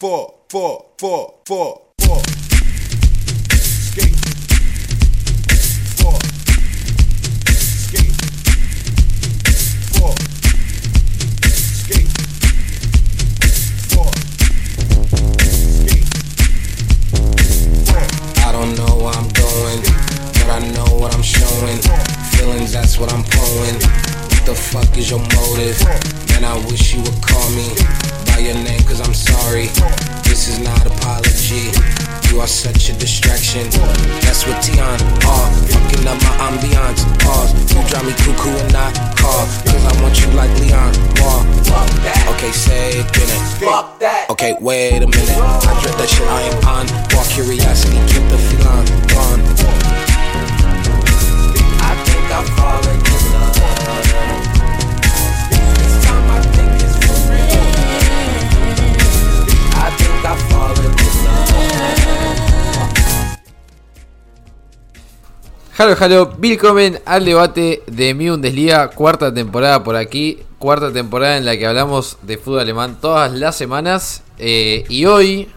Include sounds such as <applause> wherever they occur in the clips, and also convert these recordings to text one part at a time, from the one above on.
four, four, four, four, four. Skate. Four. Skate. Four. Skate. Four. Skate. Four. I don't know where I'm going, but I know what I'm showing. Feelings, that's what I'm pulling. What the fuck is your motive? Man, I wish you would call me your name, cause I'm sorry. This is not apology. You are such a distraction. That's what Tion are. Fucking up my ambiance. Pause. You drive me cuckoo and not call. Cause I want you like Leon. Wall. Okay, say it, it. Fuck that. Okay, wait a minute. I dread that shit I am on. Walk curiosity, keep the feeling gone. Halo, halo, willkommen al debate de Mi Bundesliga, cuarta temporada por aquí, cuarta temporada en la que hablamos de fútbol alemán todas las semanas. eh, y hoy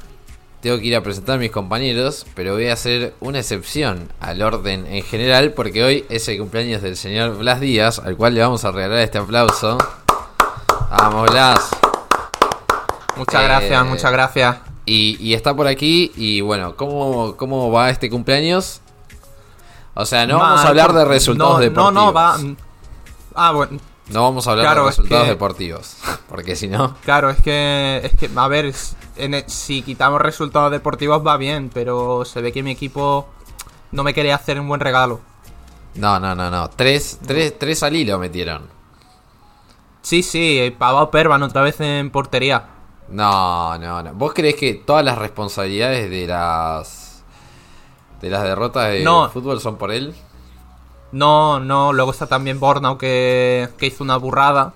tengo que ir a presentar a mis compañeros, pero voy a hacer una excepción al orden en general, porque hoy es el cumpleaños del señor Blas Díaz, al cual le vamos a regalar este aplauso. Vamos, Blas. Muchas Eh, gracias, muchas gracias. Y, y está por aquí, y bueno, ¿cómo, ¿cómo va este cumpleaños? O sea, no vamos a hablar de resultados no, deportivos. No, no, va. Ah, bueno, No vamos a hablar Claro, de es resultados que- deportivos. <laughs> Porque si no. claro, es que, es que, a ver, es- en el- si quitamos resultados deportivos va bien, pero se ve que mi equipo no me quería hacer un buen regalo. No, no, no, no. Tres, tres, tres al hilo metieron. Sí, sí, Pavao Pervan otra vez en portería. No, no, no. ¿Vos creés que todas las responsabilidades de las. De las derrotas de No. fútbol son por él? No, no, luego está también Bornau que, que hizo una burrada.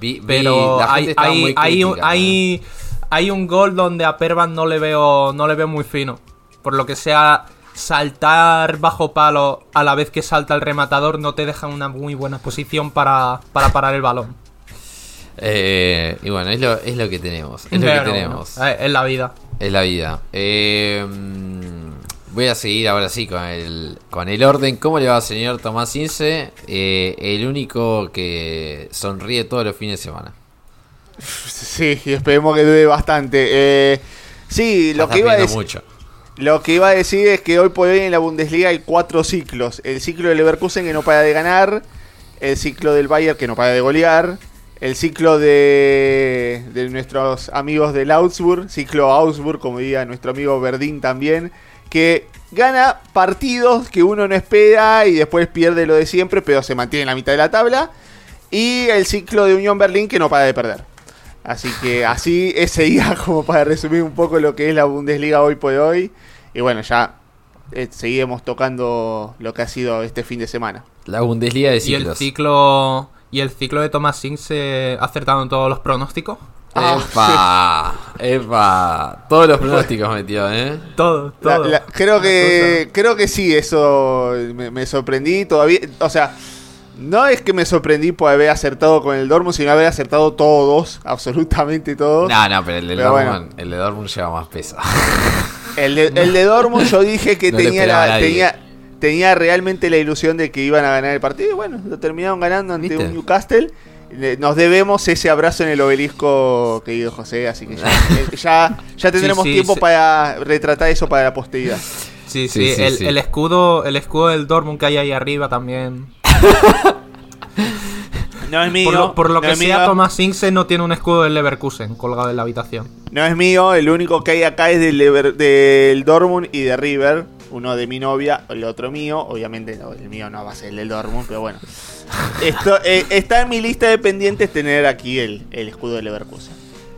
Vi, vi- Pero la gente hay, hay, muy hay, un, hay, hay un gol donde a Pervan no le veo no le veo muy fino. Por lo que sea, saltar bajo palo a la vez que salta el rematador no te deja una muy buena posición para, para parar el balón. Eh, y bueno, es lo, es lo que tenemos. Es lo que tenemos. eh, es la vida. Es la vida. Eh, voy a seguir ahora sí con el, con el orden. ¿Cómo le va, señor Tomás Ince? Eh, el único que sonríe todos los fines de semana. Sí, y esperemos que dure bastante. Eh, sí, lo que, iba a decir, mucho. lo que iba a decir es que hoy por hoy en la Bundesliga hay cuatro ciclos. El ciclo del Leverkusen que no para de ganar, el ciclo del Bayern que no para de golear, el ciclo de, de nuestros amigos del Augsburg, ciclo Augsburg, como diría nuestro amigo Verdín también, que gana partidos que uno no espera y después pierde lo de siempre, pero se mantiene en la mitad de la tabla. Y el ciclo de Unión Berlín que no para de perder. Así que así <laughs> ese día como para resumir un poco lo que es la Bundesliga hoy por hoy. Y bueno, ya eh, seguiremos tocando lo que ha sido este fin de semana. La Bundesliga de Y el ciclos. ciclo y el ciclo de Thomas Sings se ha acertado en todos los pronósticos. Ah, Epa, epa. Todos los pronósticos metió, ¿eh? Todo, todo. la- creo que creo que sí, eso me, me sorprendí todavía. O sea, no es que me sorprendí por haber acertado con el Dortmund, sino haber acertado todos, <laughs> absolutamente todos. No, no, pero el de Pero Dortmund, el de Dortmund lleva más peso. <laughs> El de, el de Dortmund yo dije que <laughs> No tenía, la- tenía, tenía realmente la ilusión de que iban a ganar el partido. Y bueno, lo terminaron ganando ante ¿Viste? un Newcastle. Nos debemos ese abrazo en el obelisco, querido José, así que ya, <laughs> eh, ya, ya tendremos Sí, sí, tiempo sí. para retratar eso para la posteridad. Sí, sí, el, sí. el escudo, el escudo del Dortmund que hay ahí arriba también. <laughs> No es mío. Por lo, por lo no que sea, mío, Thomas Singse no tiene un escudo del Leverkusen colgado en la habitación. No es mío, el único que hay acá es del, Lever- del Dortmund y de River. Uno de mi novia, el otro mío. Obviamente no, el mío no va a ser el del Dortmund, pero bueno. <laughs> Esto, eh, está en mi lista de pendientes tener aquí el, el escudo de Leverkusen.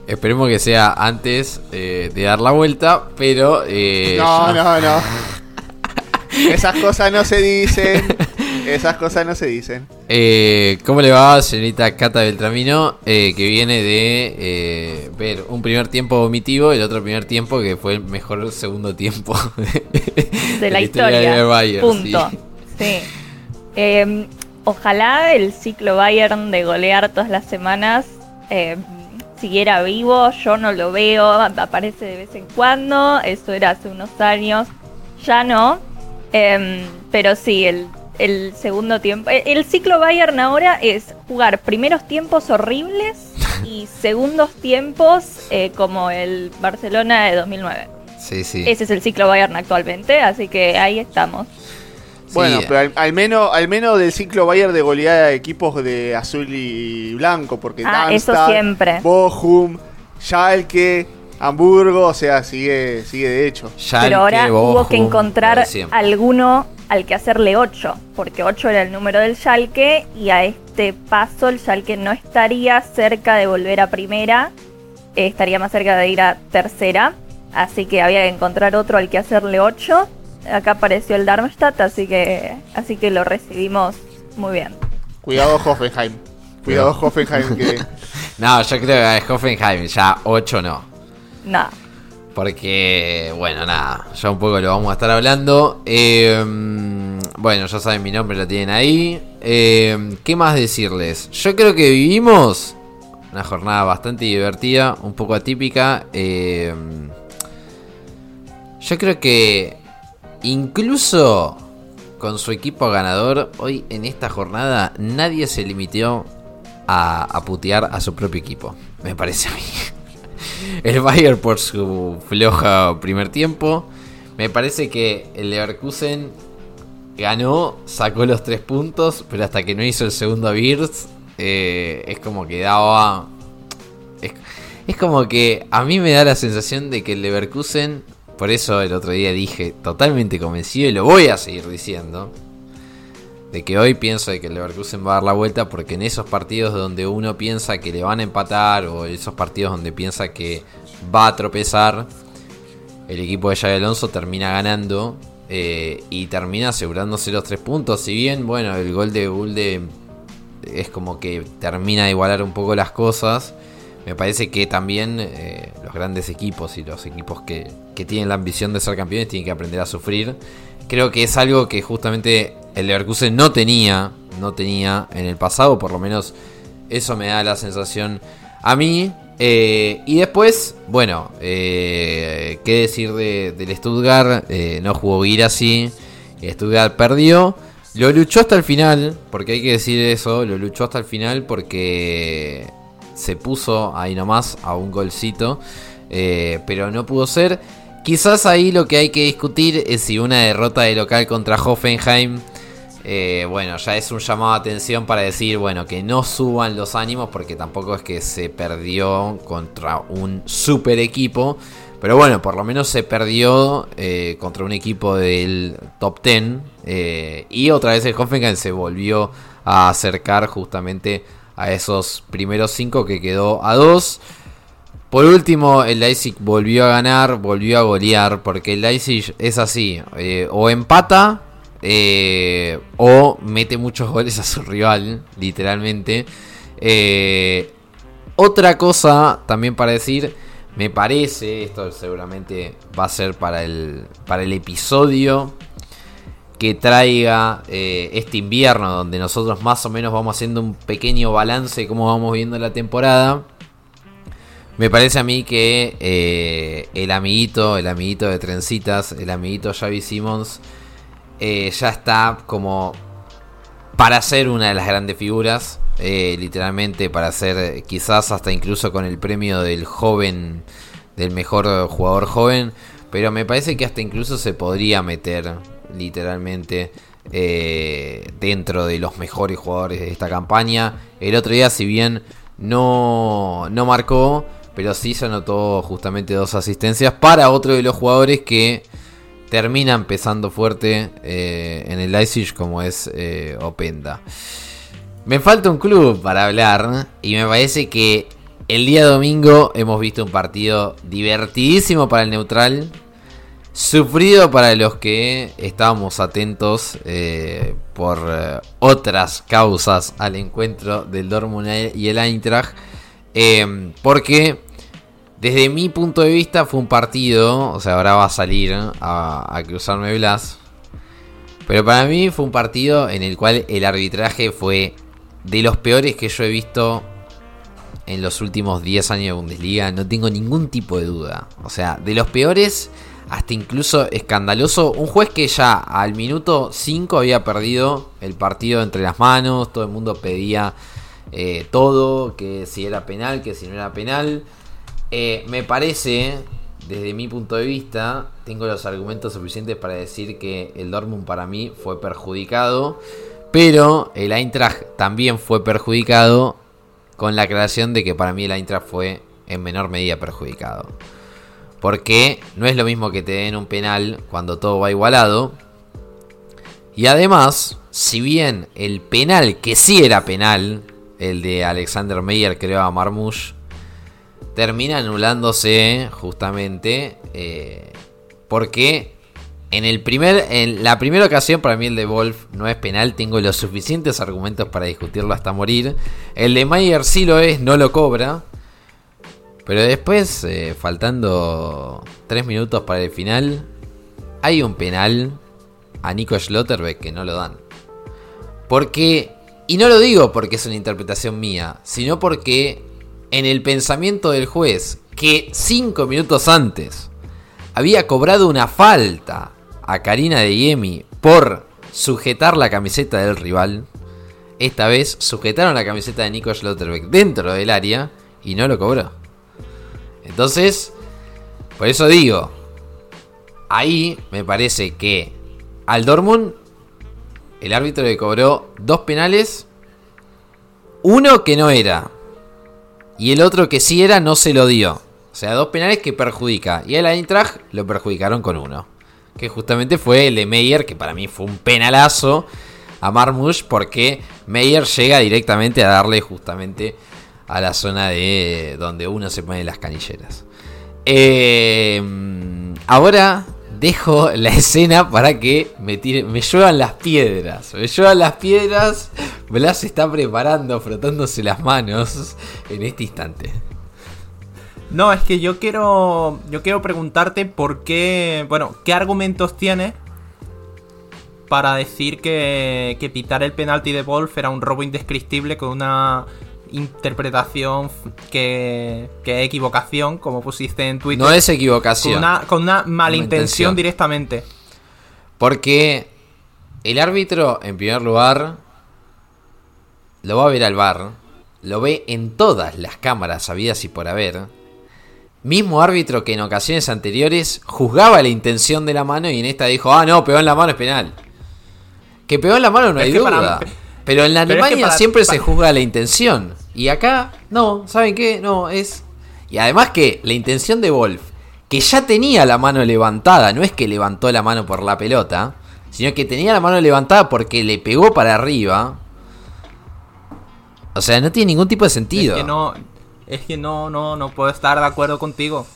Esperemos que sea antes eh, de dar la vuelta, pero. eh, No, no, no. Esas cosas no se dicen. Esas cosas no se dicen. Eh, ¿Cómo le va, señorita Cata Beltramino? eh, que viene de eh, ver un primer tiempo vomitivo y el otro primer tiempo que fue el mejor segundo tiempo <laughs> de la historia. Punto. sí. Sí. Eh, ojalá el ciclo Bayern de golear todas las semanas eh, siguiera vivo, yo no lo veo, aparece de vez en cuando, eso era hace unos años, ya no. Em, pero sí, el, el segundo tiempo. El, el ciclo Bayern ahora es jugar primeros tiempos horribles y <laughs> segundos tiempos eh, como el Barcelona de 2009. Sí, sí. Ese es el ciclo Bayern actualmente, así que ahí estamos. Bueno, Sí, pero al, al menos al menos del ciclo Bayern de goleada de equipos de azul y blanco, porque Ah, eso Darmstadt, siempre. Bochum, Schalke, Hamburgo, o sea, sigue sigue de hecho. Schalke, Pero ahora hubo que Bochum, encontrar alguno al que hacerle 8, porque 8 era el número del Schalke y a este paso el Schalke no estaría cerca de volver a primera, eh, estaría más cerca de ir a tercera, así que había que encontrar otro al que hacerle 8. Acá apareció el Darmstadt, así que así que lo recibimos muy bien. Cuidado Hoffenheim. Cuidado Hoffenheim que <laughs> No, yo creo que es Hoffenheim, ya 8 no. Nada. Porque, bueno, nada, ya un poco lo vamos a estar hablando. Eh, bueno, ya saben mi nombre, lo tienen ahí. Eh, ¿Qué más decirles? Yo creo que vivimos una jornada bastante divertida, un poco atípica. Eh, yo creo que incluso con su equipo ganador, hoy en esta jornada nadie se limitó a, putear a su propio equipo. Me parece a mí. <laughs> El Bayern por su floja primer tiempo. Me parece que el Leverkusen ganó, sacó los tres puntos, pero hasta que no hizo el segundo Beers, eh, es como que daba. Es, es como que a mí me da la sensación de que el Leverkusen, por eso el otro día dije totalmente convencido y lo voy a seguir diciendo, de que hoy pienso de que el Leverkusen va a dar la vuelta porque en esos partidos donde uno piensa que le van a empatar o esos partidos donde piensa que va a tropezar, el equipo de Xabi Alonso termina ganando eh, y termina asegurándose los tres puntos. Si bien, bueno, el gol de Gulde es como que termina de igualar un poco las cosas. Me parece que también eh, los grandes equipos y los equipos que, que tienen la ambición de ser campeones tienen que aprender a sufrir. Creo que es algo que justamente el Leverkusen no tenía, no tenía en el pasado, por lo menos eso me da la sensación a mí. Eh, y después, bueno, eh, qué decir de, del Stuttgart, no jugó Girassi, Stuttgart perdió, lo luchó hasta el final, porque hay que decir eso, lo luchó hasta el final porque se puso ahí nomás a un golcito, eh, pero no pudo ser. Quizás ahí lo que hay que discutir es si una derrota de local contra Hoffenheim, eh, bueno, ya es un llamado de atención para decir, bueno, que no suban los ánimos porque tampoco es que se perdió contra un super equipo. Pero bueno, por lo menos se perdió eh, contra un equipo del top 10. eh, y otra vez el Hoffenheim se volvió a acercar justamente a esos primeros 5 que quedó a 2. Por último, el Leipzig volvió a ganar, volvió a golear, porque el Leipzig es así, eh, o empata eh, o mete muchos goles a su rival, literalmente. Eh, otra cosa también para decir, me parece, esto seguramente va a ser para el, para el episodio que traiga eh, este invierno, donde nosotros más o menos vamos haciendo un pequeño balance de cómo vamos viendo la temporada. Me parece a mí que eh, el amiguito, el amiguito de Trencitas, el amiguito Javi Simmons, eh, ya está como para ser una de las grandes figuras. literalmente para ser quizás hasta incluso con el premio del joven, del mejor jugador joven. Pero me parece que hasta incluso se podría meter literalmente eh, dentro de los mejores jugadores de esta campaña. El otro día, si bien no, no marcó, pero sí se anotó justamente dos asistencias para otro de los jugadores que termina empezando fuerte eh, en el Leipzig como es eh, Openda. Me falta un club para hablar y me parece que el día domingo hemos visto un partido divertidísimo para el neutral, sufrido para los que estábamos atentos eh, por eh, otras causas al encuentro del Dortmund y el Eintracht, eh, porque desde mi punto de vista fue un partido, o sea, ahora va a salir a, a cruzarme Blas. Pero para mí fue un partido en el cual el arbitraje fue de los peores que yo he visto en los últimos 10 años de Bundesliga, no tengo ningún tipo de duda. O sea, de los peores hasta incluso escandaloso, un juez que ya al minuto 5 había perdido el partido entre las manos, todo el mundo pedía eh, todo, que si era penal, que si no era penal. Eh, me parece, desde mi punto de vista, tengo los argumentos suficientes para decir que el Dortmund para mí fue perjudicado, pero el Eintracht también fue perjudicado con la aclaración de que para mí el Eintracht fue en menor medida perjudicado. Porque no es lo mismo que te den un penal cuando todo va igualado. Y además, si bien el penal, que sí era penal, el de Alexander Meyer creo a Marmouche, termina anulándose justamente eh, porque en, el primer, en la primera ocasión para mí el de Wolf no es penal, tengo los suficientes argumentos para discutirlo hasta morir. El de Meyer sí lo es, no lo cobra. Pero después, eh, faltando 3 minutos para el final, hay un penal a Nico Schlotterbeck que no lo dan. Porque, y no lo digo porque es una interpretación mía, sino porque en el pensamiento del juez, que 5 minutos antes había cobrado una falta a Karina de Yemi por sujetar la camiseta del rival, esta vez sujetaron la camiseta de Nico Schlotterbeck dentro del área y no lo cobró. Entonces, por eso digo, ahí me parece que al Dortmund el árbitro le cobró dos penales, uno que no era y el otro que sí era no se lo dio. O sea, dos penales que perjudica. Y al Eintracht lo perjudicaron con uno. Que justamente fue el de Meyer, que para mí fue un penalazo a Marmush porque Meyer llega directamente a darle justamente a la zona de donde uno se pone las canilleras. Eh, ahora dejo la escena para que me tire, me lluevan las piedras. Me lluevan las piedras. Blas está preparando, frotándose las manos en este instante. No, es que yo quiero. Yo quiero preguntarte por qué. Bueno, ¿qué argumentos tiene para decir que, que pitar el penalti de Wolf era un robo indescriptible con una interpretación que, que equivocación, como pusiste en Twitter? No es con equivocación. una, con una malintención intención. directamente. Porque el árbitro, en primer lugar, lo va a ver al bar, lo ve en todas las cámaras habidas y por haber. Mismo árbitro que en ocasiones anteriores juzgaba la intención de la mano y en esta dijo, ah, no, pegó en la mano es penal. Que pegó en la mano no Es hay para- duda. Pero en la pero es que Alemania para- siempre se juzga la intención. Y acá, no, ¿saben qué? No, es... Y además que la intención de Wolf, que ya tenía la mano levantada, no es que levantó la mano por la pelota, sino que tenía la mano levantada porque le pegó para arriba. O sea, no tiene ningún tipo de sentido. Es que no, es que no, no, no puedo estar de acuerdo contigo.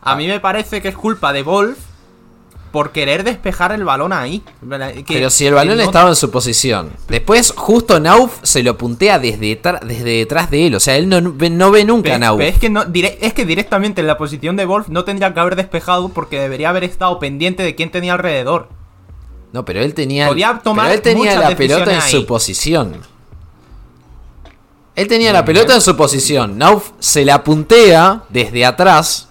A mí me parece que es culpa de Wolf por querer despejar el balón ahí. Que- Pero si el balón estaba en su posición. Después, justo Nauf se lo puntea desde, desde detrás de él. O sea, él no, no ve nunca a Nauf. es que no, es que directamente en la posición de Wolf no tendría que haber despejado porque debería haber estado pendiente de quién tenía alrededor. No, pero él tenía, Podía tomar pero él tenía la pelota en su posición. Él tenía la pelota en su posición. Nauf se la puntea desde atrás.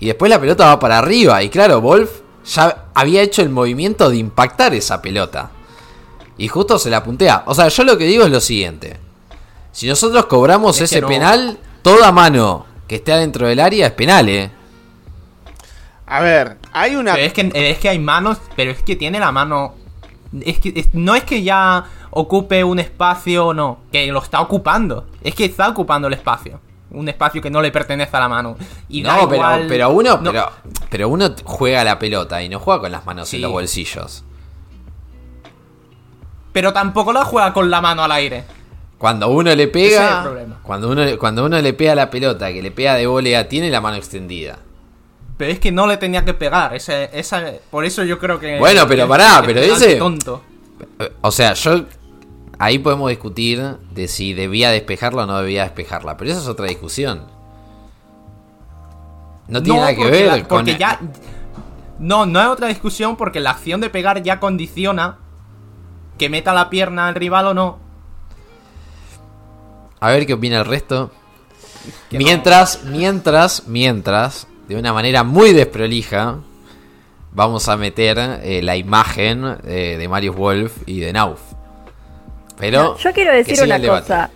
Y después la pelota va para arriba. Y claro, Wolf ya había hecho el movimiento de impactar esa pelota. Y justo se la puntea. O sea, yo lo que digo es lo siguiente. Si nosotros cobramos Es ese no. penal, toda mano que esté adentro del área es penal, ¿eh? A ver, hay una. Pero es que, es que hay manos, pero es que tiene la mano. Es que es- no es que ya ocupe un espacio o no, que lo está ocupando. Es que está ocupando el espacio. Un espacio que no le pertenece a la mano. Y No, pero, igual- pero uno, no, pero, pero uno juega la pelota y no juega con las manos Sí. en los bolsillos. pero tampoco la juega con la mano al aire. Cuando uno le Ese es el pega, cuando uno, cuando uno le pega la pelota, que le pega de volea, tiene la mano extendida. Pero es que no le tenía que pegar. Ese, esa, por eso yo creo que. Bueno, pero pará, pero ese- tonto. O sea, yo ahí podemos discutir de si debía despejarla o no debía despejarla, pero esa es otra discusión. No tiene nada que porque ver la- con porque ya. No, no es otra discusión porque la acción de pegar ya condiciona que meta la pierna al rival o no. A ver qué opina el resto. Mientras, mientras, mientras, de una manera muy desprolija, vamos a meter eh, la imagen eh, de Marius Wolf y de Nauf. Pero No, yo quiero decir una cosa.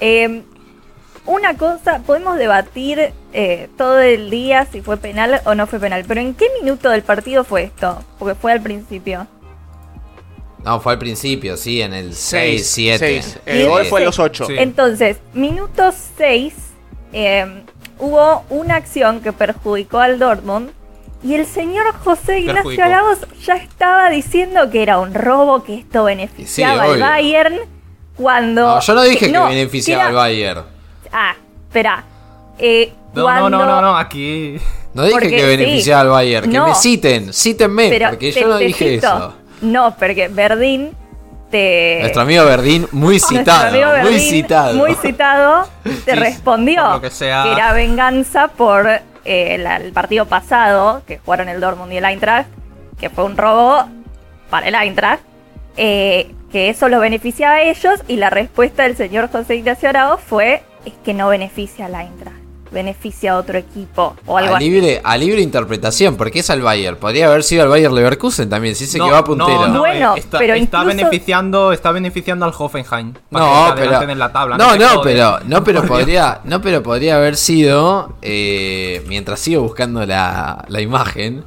Eh, una cosa, podemos debatir eh, todo el día si fue penal o no fue penal, pero ¿en qué minuto del partido fue esto? Porque fue al principio. No, fue al principio, sí, en el 6, 7. seis. El gol fue en los 8. Sí. Entonces, minuto 6, eh, hubo una acción que perjudicó al Dortmund y el señor José Ignacio Perjudicó. Ya estaba diciendo que era un robo, que esto beneficiaba al obvio. Bayern. Cuando. No, yo no dije que no, beneficiaba era- al Bayern. Ah, espera. Eh, No, cuando... no, no, no, no, aquí. No dije Porque que beneficiaba sí. al Bayern. Que No. me citen, cítenme, Pero porque te- yo no te dije cito. eso. No, porque Verdín te. Nuestro amigo Verdín, muy <laughs> Nuestro citado, amigo muy citado. muy citado, te Sí, respondió que sea. era venganza por eh, el partido pasado, que jugaron el Dortmund y el Eintracht, que fue un robo para el Eintracht, eh, que eso los beneficiaba a ellos, y la respuesta del señor José Ignacio Arao fue, es que no beneficia al Eintracht, beneficia a otro equipo, o algo a así. libre, a libre interpretación, porque es al Bayern. Podría haber sido al Bayern Leverkusen también, si dice que va puntero. No, no, Bueno, eh, está, pero está incluso- beneficiando, está beneficiando al Hoffenheim. para No, que pero en la tabla. no, no, pero no, pero podría, no, pero podría haber sido eh, mientras sigo buscando la, la imagen,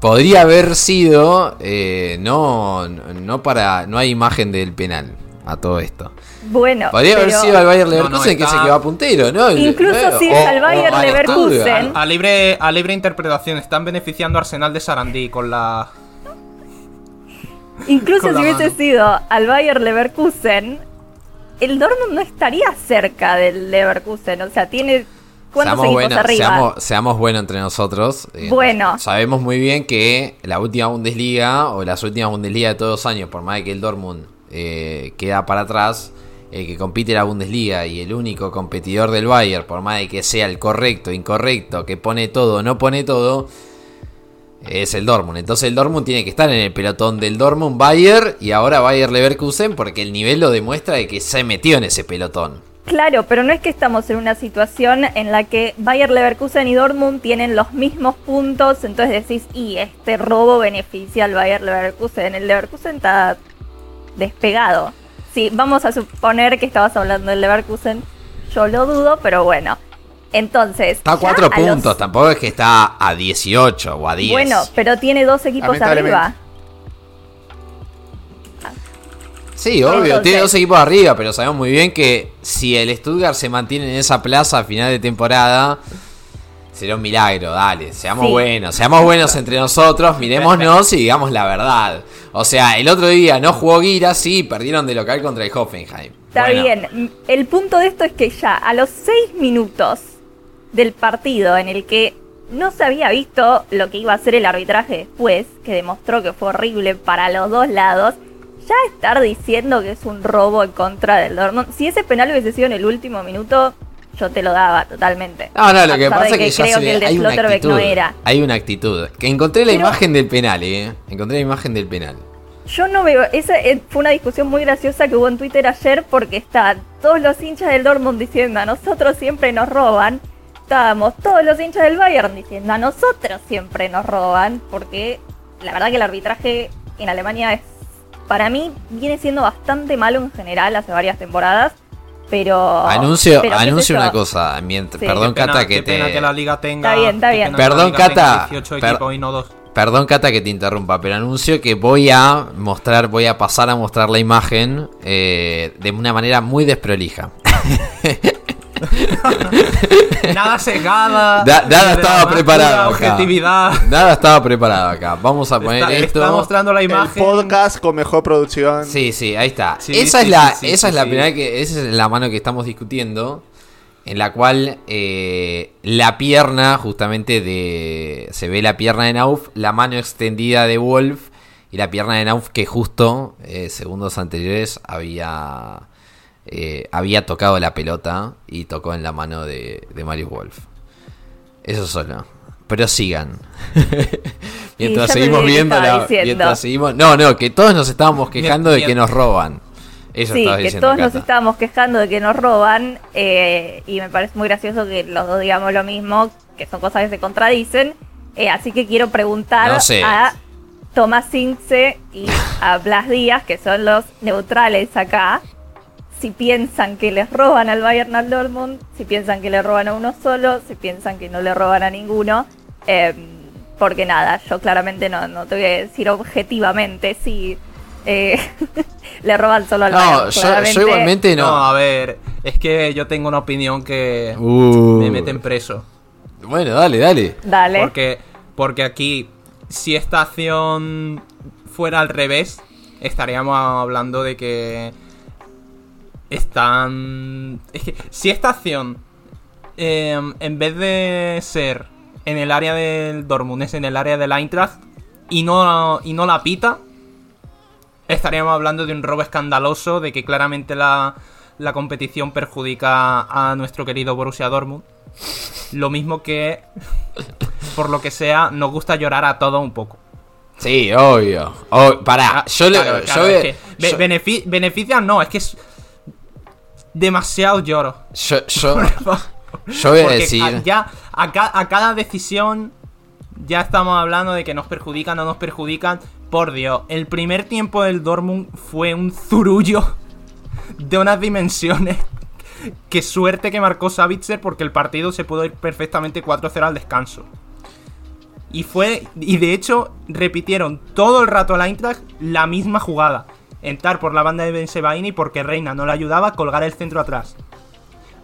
podría haber sido eh, no, no para, no hay imagen del penal a todo esto. Bueno, Podría haber sido al Bayern No, no, Leverkusen que es el está- que va puntero, ¿no? Incluso bueno, si es al Bayern Leverkusen. A libre, a libre interpretación, están beneficiando a Arsenal de Sarandí con la. Incluso Con si hubiese mano. sido al Bayer Leverkusen, el Dortmund no estaría cerca del Leverkusen. O sea, tiene cuántos Seamos arriba. seamos, seamos buenos entre nosotros. Eh, Bueno. Sabemos muy bien que la última Bundesliga o las últimas Bundesliga de todos los años, por más que el Dortmund eh, queda para atrás, el que compite la Bundesliga y el único competidor del Bayern, por más de que sea el correcto, incorrecto, que pone todo, no pone todo, es el Dortmund. Entonces el Dortmund tiene que estar en el pelotón del Dortmund Bayern y ahora Bayern Leverkusen porque el nivel lo demuestra de que se metió en ese pelotón. Claro, pero no es que estamos en una situación en la que Bayer Leverkusen y Dortmund tienen los mismos puntos, entonces decís, y este robo beneficia al Bayer Leverkusen. El Leverkusen está despegado. Sí, vamos a suponer que estabas hablando del Leverkusen. Yo lo dudo, pero bueno. Entonces. Está a ya 4 a los- puntos, tampoco es que está a 18 o a 10. Bueno, pero tiene dos equipos arriba. Sí, obvio, Entonces- tiene dos equipos arriba, pero sabemos muy bien que si el Stuttgart se mantiene en esa plaza a final de temporada, será un milagro, dale, seamos Sí. buenos, seamos buenos entre nosotros, mirémonos y digamos la verdad. O sea, el otro día no jugó Gira, sí, perdieron de local contra el Hoffenheim. Está Bueno, bien. El punto de esto es que ya a los seis minutos del partido en el que no se había visto lo que iba a hacer el arbitraje después, que demostró que fue horrible para los dos lados, ya estar diciendo que es un robo en contra del Dortmund. Si ese penal hubiese sido en el último minuto, yo te lo daba totalmente. No, no, lo que pasa es que ya creo se que el de hay una actitud. no era. Hay una actitud. Que encontré la Pero- imagen del penal, eh. Encontré la imagen del penal. Yo no veo, esa eh, fue una discusión muy graciosa que hubo en Twitter ayer porque estaban todos los hinchas del Dortmund diciendo a nosotros siempre nos roban. Estábamos todos los hinchas del Bayern diciendo a nosotros siempre nos roban porque la verdad que el arbitraje en Alemania es, para mí, viene siendo bastante malo en general hace varias temporadas. Pero. Anuncio, pero ¿qué es anuncio una cosa. mient- Sí. Perdón, Qué pena- Cata, que qué te. pena que la liga tenga. Está bien, está bien. Perdón, Cata, 18 per- equipos y no dos. Perdón, Cata, que te interrumpa, pero anuncio que voy a mostrar, voy a pasar a mostrar la imagen eh, de una manera muy desprolija. <laughs> <laughs> Nada segada. Da- nada estaba preparado acá. Objetividad. Nada estaba preparado acá. Vamos a poner Está, esto. está mostrando la El imagen. podcast con mejor producción. Sí, sí, ahí está. Sí, esa sí, es la, sí, esa sí, es la sí. primera que, esa es la mano que estamos discutiendo, en la cual eh, la pierna, justamente de, se ve la pierna de Nauf, la mano extendida de Wolf y la pierna de Nauf que justo eh, segundos anteriores había, eh, había tocado la pelota y tocó en la mano de, de Marius Wolf. Eso solo. Pero sigan. <laughs> mientras seguimos viendo la, mientras seguimos. No, no, que todos nos estábamos quejando de que nos roban. Eso sí, que diciendo, todos nos estábamos quejando de que nos roban eh, y me parece muy gracioso que los dos digamos lo mismo, que son cosas que se contradicen. Eh, así que quiero preguntar No sé. a Tomás Ince y a Blas Díaz, que son los neutrales acá, si piensan que les roban al Bayern al Dortmund, si piensan que le roban a uno solo, si piensan que no le roban a ninguno. Eh, porque nada, yo claramente no, no te voy a decir objetivamente si eh, <laughs> le roban solo al No, Bayern. yo, claramente. yo igualmente No, no. a ver, es que yo tengo una opinión que Uh. me meten preso. Bueno, dale, dale. Dale. Porque, porque aquí, si esta acción fuera al revés, estaríamos hablando de que están... Es que si esta acción, eh, en vez de ser en el área del Dortmund, es en el área del Eintracht, y no, y no la pita, estaríamos hablando de un robo escandaloso, de que claramente la, la competición perjudica a nuestro querido Borussia Dortmund. Lo mismo que, por lo que sea, nos gusta llorar a todos un poco. Sí, obvio. Oh, pará, Ah, yo le. claro, yo claro, voy- es que yo- beneficia no, es que demasiado lloro. yo, yo, yo voy a decir. a- ya a, ca- a cada decisión ya estamos hablando de que nos perjudican o no nos perjudican. Por Dios, el primer tiempo del Dortmund fue un zurullo de unas dimensiones. Qué suerte que marcó Savitzer porque el partido se pudo ir perfectamente 4-0 al descanso. Y fue. Y de hecho, repitieron todo el rato al Eintracht la misma jugada. Entrar por la banda de Bensebaini porque Reina no le ayudaba a colgar el centro atrás.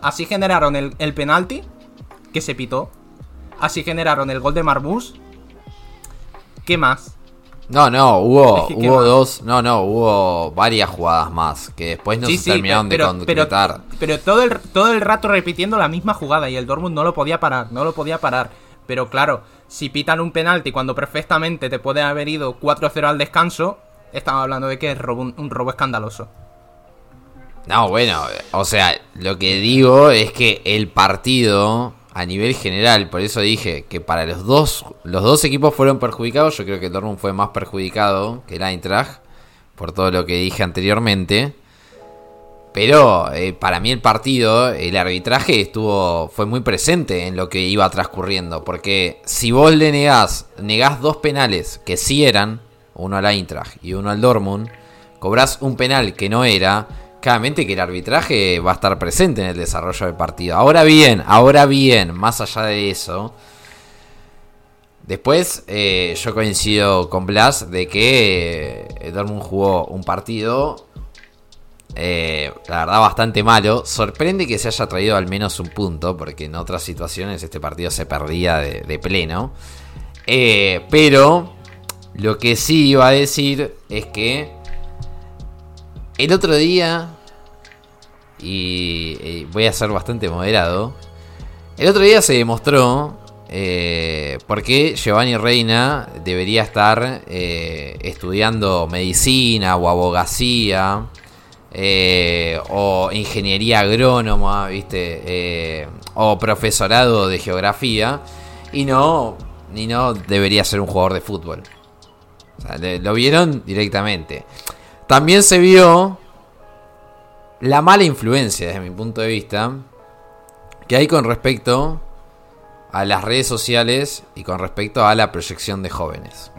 Así generaron el, el penalti, que se pitó. Así generaron el gol de Marmús. ¿Qué más? No, no, hubo, Es que, ¿qué hubo dos. No, no, hubo varias jugadas más que después no Sí, se sí, terminaron pero, de pero, concretar. pero todo, el, todo el rato repitiendo la misma jugada y el Dortmund no lo podía parar, no lo podía parar. Pero claro, si pitan un penalti cuando perfectamente te puede haber ido 4-0 al descanso, estamos hablando de que es un robo escandaloso. No, bueno, o sea, lo que digo es que el partido a nivel general, por eso dije que para los dos los dos equipos fueron perjudicados, yo creo que el Dortmund fue más perjudicado que el Eintracht por todo lo que dije anteriormente. Pero eh, para mí el partido, el arbitraje estuvo fue muy presente en lo que iba transcurriendo, porque si vos le negás, negás dos penales que sí eran, uno al Eintracht y uno al Dortmund, cobrás un penal que no era, claramente que el arbitraje va a estar presente en el desarrollo del partido. Ahora bien, ahora bien, más allá de eso, después eh, yo coincido con Blas de que eh, Dortmund jugó un partido eh, la verdad bastante malo. Sorprende que se haya traído al menos un punto, porque en otras situaciones este partido se perdía de, pleno. Pero lo que sí iba a decir es que el otro día, y, y voy a ser bastante moderado, el otro día se demostró eh, por qué Giovanni Reina debería estar eh, estudiando medicina o abogacía eh, o ingeniería agrónoma, ¿viste? Eh, o profesorado de geografía y no, y no debería ser un jugador de fútbol. Lo vieron directamente. También se vio la mala influencia, desde mi punto de vista, que hay con respecto a las redes sociales y con respecto a la proyección de jóvenes.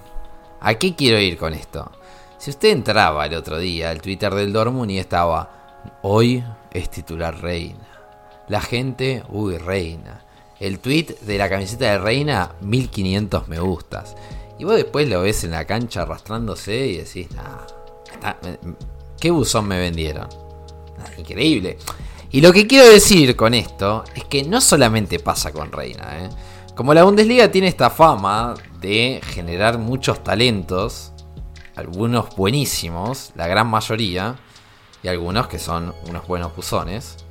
¿A qué quiero ir con esto? Si usted entraba el otro día al Twitter del Dortmund y estaba, hoy es titular Reina. La gente, uy, Reina. El tweet de la camiseta de Reina, 1500 me gustas. Y vos después lo ves en la cancha arrastrándose y decís, nah, ¿qué buzón me vendieron? Increíble. Y lo que quiero decir con esto es que no solamente pasa con Reina, ¿eh? Como la Bundesliga tiene esta fama de generar muchos talentos, algunos buenísimos, la gran mayoría, y algunos que son unos buenos buzones.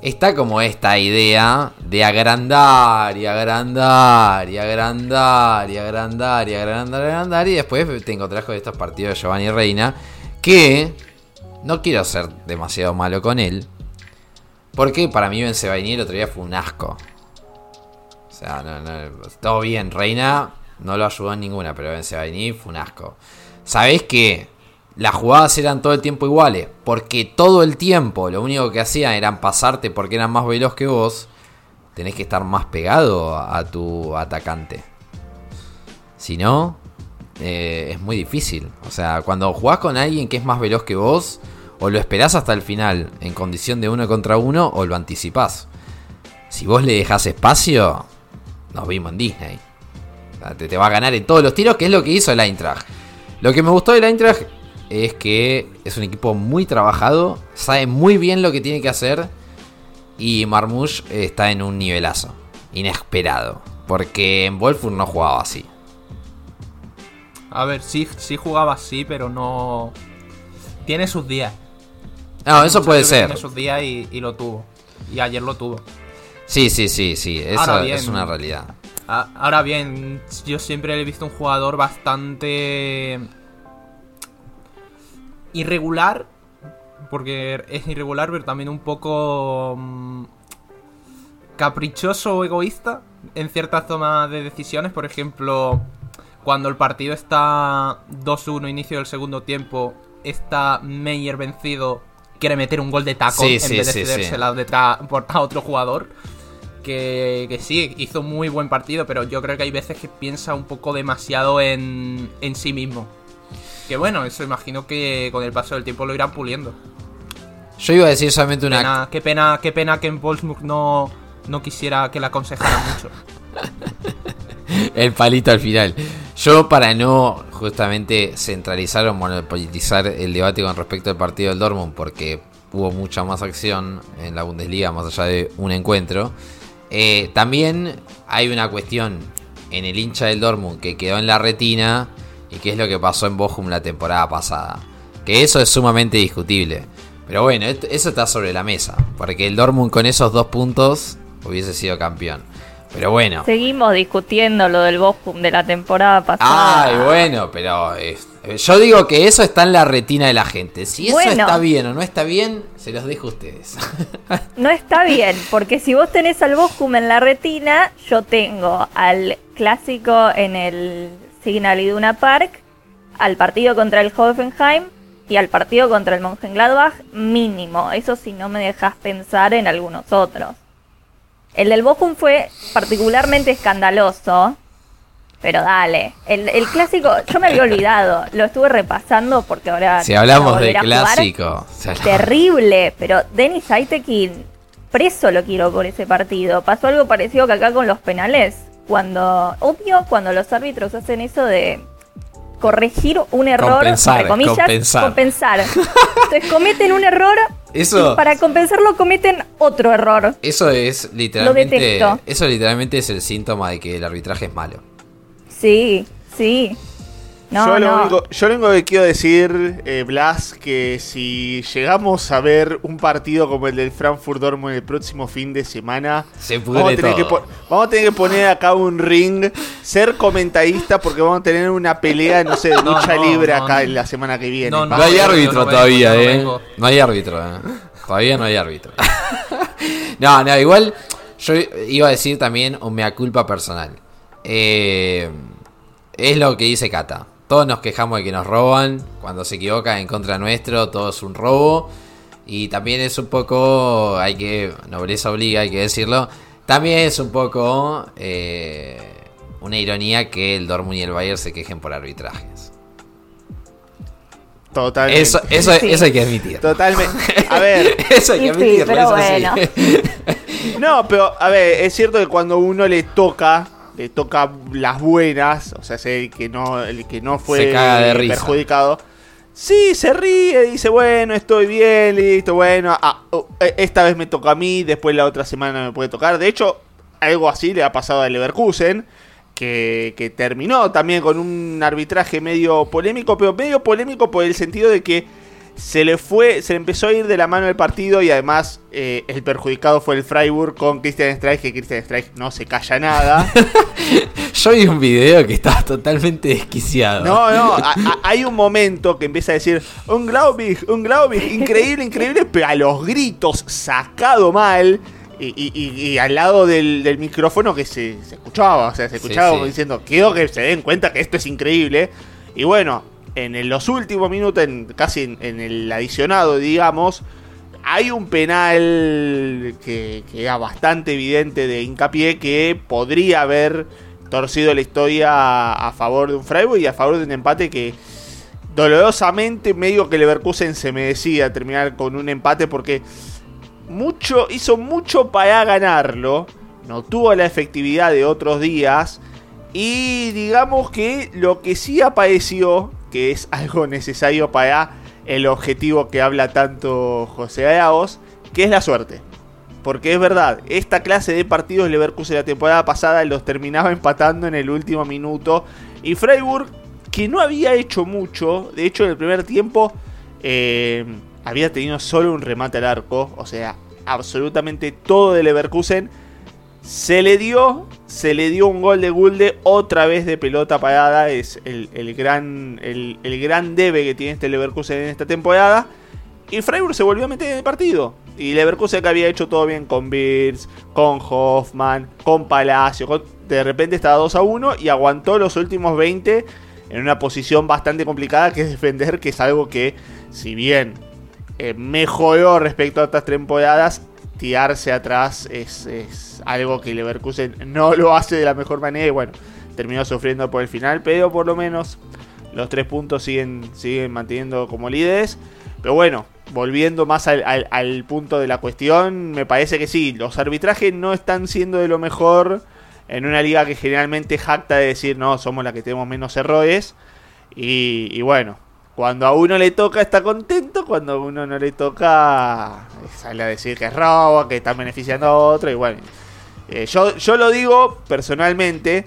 Está como esta idea de agrandar y agrandar y agrandar y agrandar y agrandar y agrandar y después te encontrás con estos partidos de Giovanni Reina que no quiero ser demasiado malo con él porque para mí Benzebaini el otro día fue un asco. O sea, no, no, todo bien, Reina no lo ayudó en ninguna, pero Benzebaini fue un asco. ¿Sabés qué? Las jugadas eran todo el tiempo iguales. Porque todo el tiempo lo único que hacían eran pasarte porque eran más veloz que vos. Tenés que estar más pegado a tu atacante. Si no, eh, es muy difícil. O sea, cuando jugás con alguien que es más veloz que vos, o lo esperás hasta el final en condición de uno contra uno, o lo anticipás. Si vos le dejás espacio, nos vimos en Disney. Te, te va a ganar en todos los tiros, que es lo que hizo el Eintracht. Lo que me gustó del Eintracht es que es un equipo muy trabajado, sabe muy bien lo que tiene que hacer y Marmouche está en un nivelazo, inesperado, porque en Wolfsburg no jugaba así. A ver, sí, sí jugaba así, pero no. Tiene sus días. No, eso puede ser. Tiene sus días y, y lo tuvo. Y ayer lo tuvo. Sí, sí, sí, sí, bien. es una realidad. Ahora bien, yo siempre he visto un jugador bastante irregular, porque es irregular, pero también un poco mm, caprichoso o egoísta en ciertas tomas de decisiones. Por ejemplo, cuando el partido está 2-1, inicio del segundo tiempo, está Meyer vencido, quiere meter un gol de taco Sí, en sí, vez de sí, sí. cedérsela detrás por- a otro jugador que, que sí, hizo muy buen partido, pero yo creo que hay veces que piensa un poco demasiado en, en sí mismo. Que bueno, eso imagino que con el paso del tiempo lo irán puliendo. Yo iba a decir solamente una... Pena- qué pena, qué pena que en Wolfsburg no, no quisiera que la aconsejara mucho. <laughs> El palito al final. Yo para no justamente centralizar o monopolizar el debate con respecto al partido del Dortmund, porque hubo mucha más acción en la Bundesliga más allá de un encuentro, eh, también hay una cuestión en el hincha del Dortmund que quedó en la retina y que es lo que pasó en Bochum la temporada pasada. Que eso es sumamente discutible. Pero bueno, eso está sobre la mesa, porque el Dortmund con esos dos puntos hubiese sido campeón. Pero bueno. Seguimos discutiendo lo del Bochum de la temporada pasada. Ay, bueno, pero eh, yo digo que eso está en la retina de la gente. Si eso está bien o no está bien, se los dejo a ustedes. <laughs> No está bien, porque si vos tenés al Bochum en la retina, yo tengo al clásico en el Signal Iduna Park, al partido contra el Hoffenheim y al partido contra el Mönchengladbach mínimo. Eso si no me dejas pensar en algunos otros. El del Bochum fue particularmente escandaloso, pero dale. El, el clásico, yo me había olvidado, lo estuve repasando porque ahora... si hablamos de jugar. clásico, Terrible, pero Denis Aitekin preso lo quiero por ese partido. Pasó algo parecido que acá con los penales. Cuando, obvio, cuando los árbitros hacen eso de corregir un error, Compensar, entre comillas, compensar. compensar. <laughs> Entonces cometen un error Eso- y para compensarlo cometen otro error. eso es literalmente, eso literalmente es el síntoma de que el arbitraje es malo. Sí, sí. No, yo, lo no. único, yo lo único que quiero decir, eh, Blas, que si llegamos a ver un partido como el del Frankfurt Dortmund el próximo fin de semana, Se vamos a, tener que todo. po- vamos a tener que poner acá un ring, ser comentarista, porque vamos a tener una pelea, no sé, de No, lucha no, libre no, acá no. en la semana que viene. No, No no. hay árbitro todavía, eh. No hay árbitro, eh. Todavía no hay árbitro. <laughs> no, no, igual yo iba a decir también un mea culpa personal. Eh, es lo que dice Cata. Todos nos quejamos de que nos roban. Cuando se equivoca en contra nuestro, todo es un robo. Y también es un poco, hay que, nobleza obliga, hay que decirlo. También es un poco eh, una ironía que el Dortmund y el Bayern se quejen por arbitrajes. Totalmente. Eso, eso, Sí. eso hay que admitir. Totalmente. A <laughs> ver, Eso hay que Y sí, pero eso sí. bueno. <laughs> No, pero a ver, es cierto que cuando uno le toca, le toca las buenas, o sea, es el que no, el que no fue Se caga de risa. perjudicado. Sí, se ríe, dice, bueno, estoy bien, listo, bueno, ah, oh, eh, esta vez me toca a mí, después la otra semana me puede tocar. De hecho, algo así le ha pasado a Leverkusen, que, que terminó también con un arbitraje medio polémico, pero medio polémico por el sentido de que se le fue, se le empezó a ir de la mano el partido y además eh, el perjudicado fue el Freiburg con Christian Streich, que Christian Streich no se calla nada. <laughs> Yo vi un video que estaba totalmente desquiciado. No, no, a- a- hay un momento que empieza a decir, un Glaubig, un Glaubig, increíble, increíble, pero a los gritos, sacado mal. Y, y- y- y al lado del, del micrófono que se, se escuchaba, o sea, se escuchaba sí. diciendo, quiero que se den cuenta que esto es increíble. Y bueno, en los últimos minutos, casi en, el adicionado, digamos, hay un penal que, que era bastante evidente de hincapié que podría haber torcido la historia a, a favor de un Freiburg y a favor de un empate que dolorosamente medio que Leverkusen se merecía terminar con un empate porque mucho hizo mucho para ganarlo, no tuvo la efectividad de otros días y digamos que lo que sí apareció, que es <laughs> algo necesario para el objetivo que habla tanto José Araos, que es la suerte. Porque es verdad, esta clase de partidos Leverkusen la temporada pasada los terminaba empatando en el último minuto. Y Freiburg, que no había hecho mucho, de hecho en el primer tiempo eh, había tenido solo un remate al arco, o sea, absolutamente todo de Leverkusen. Se le dio, se le dio un gol de Gulde otra vez de pelota parada. Es el, el gran, el, el gran debe que tiene este Leverkusen en esta temporada. Y Freiburg se volvió a meter en el partido. Y Leverkusen que había hecho todo bien con Birz, con Hoffman, con Palacio. de repente estaba 2 a 1 y aguantó los últimos 20 en una posición bastante complicada que es defender, que es algo que, si bien eh, mejoró respecto a otras temporadas, tirarse atrás es, es algo que Leverkusen no lo hace de la mejor manera y bueno, terminó sufriendo por el final, pero por lo menos los tres puntos siguen, siguen manteniendo como líderes. Pero bueno, volviendo más al, punto de la cuestión, me parece que sí, los arbitrajes no están siendo de lo mejor en una liga que generalmente jacta de decir, no, somos la que tenemos menos errores. Y bueno, cuando a uno le toca está contento, cuando a uno no le toca sale a decir que es robo, que está beneficiando a otro. Y bueno, eh, yo, yo lo digo personalmente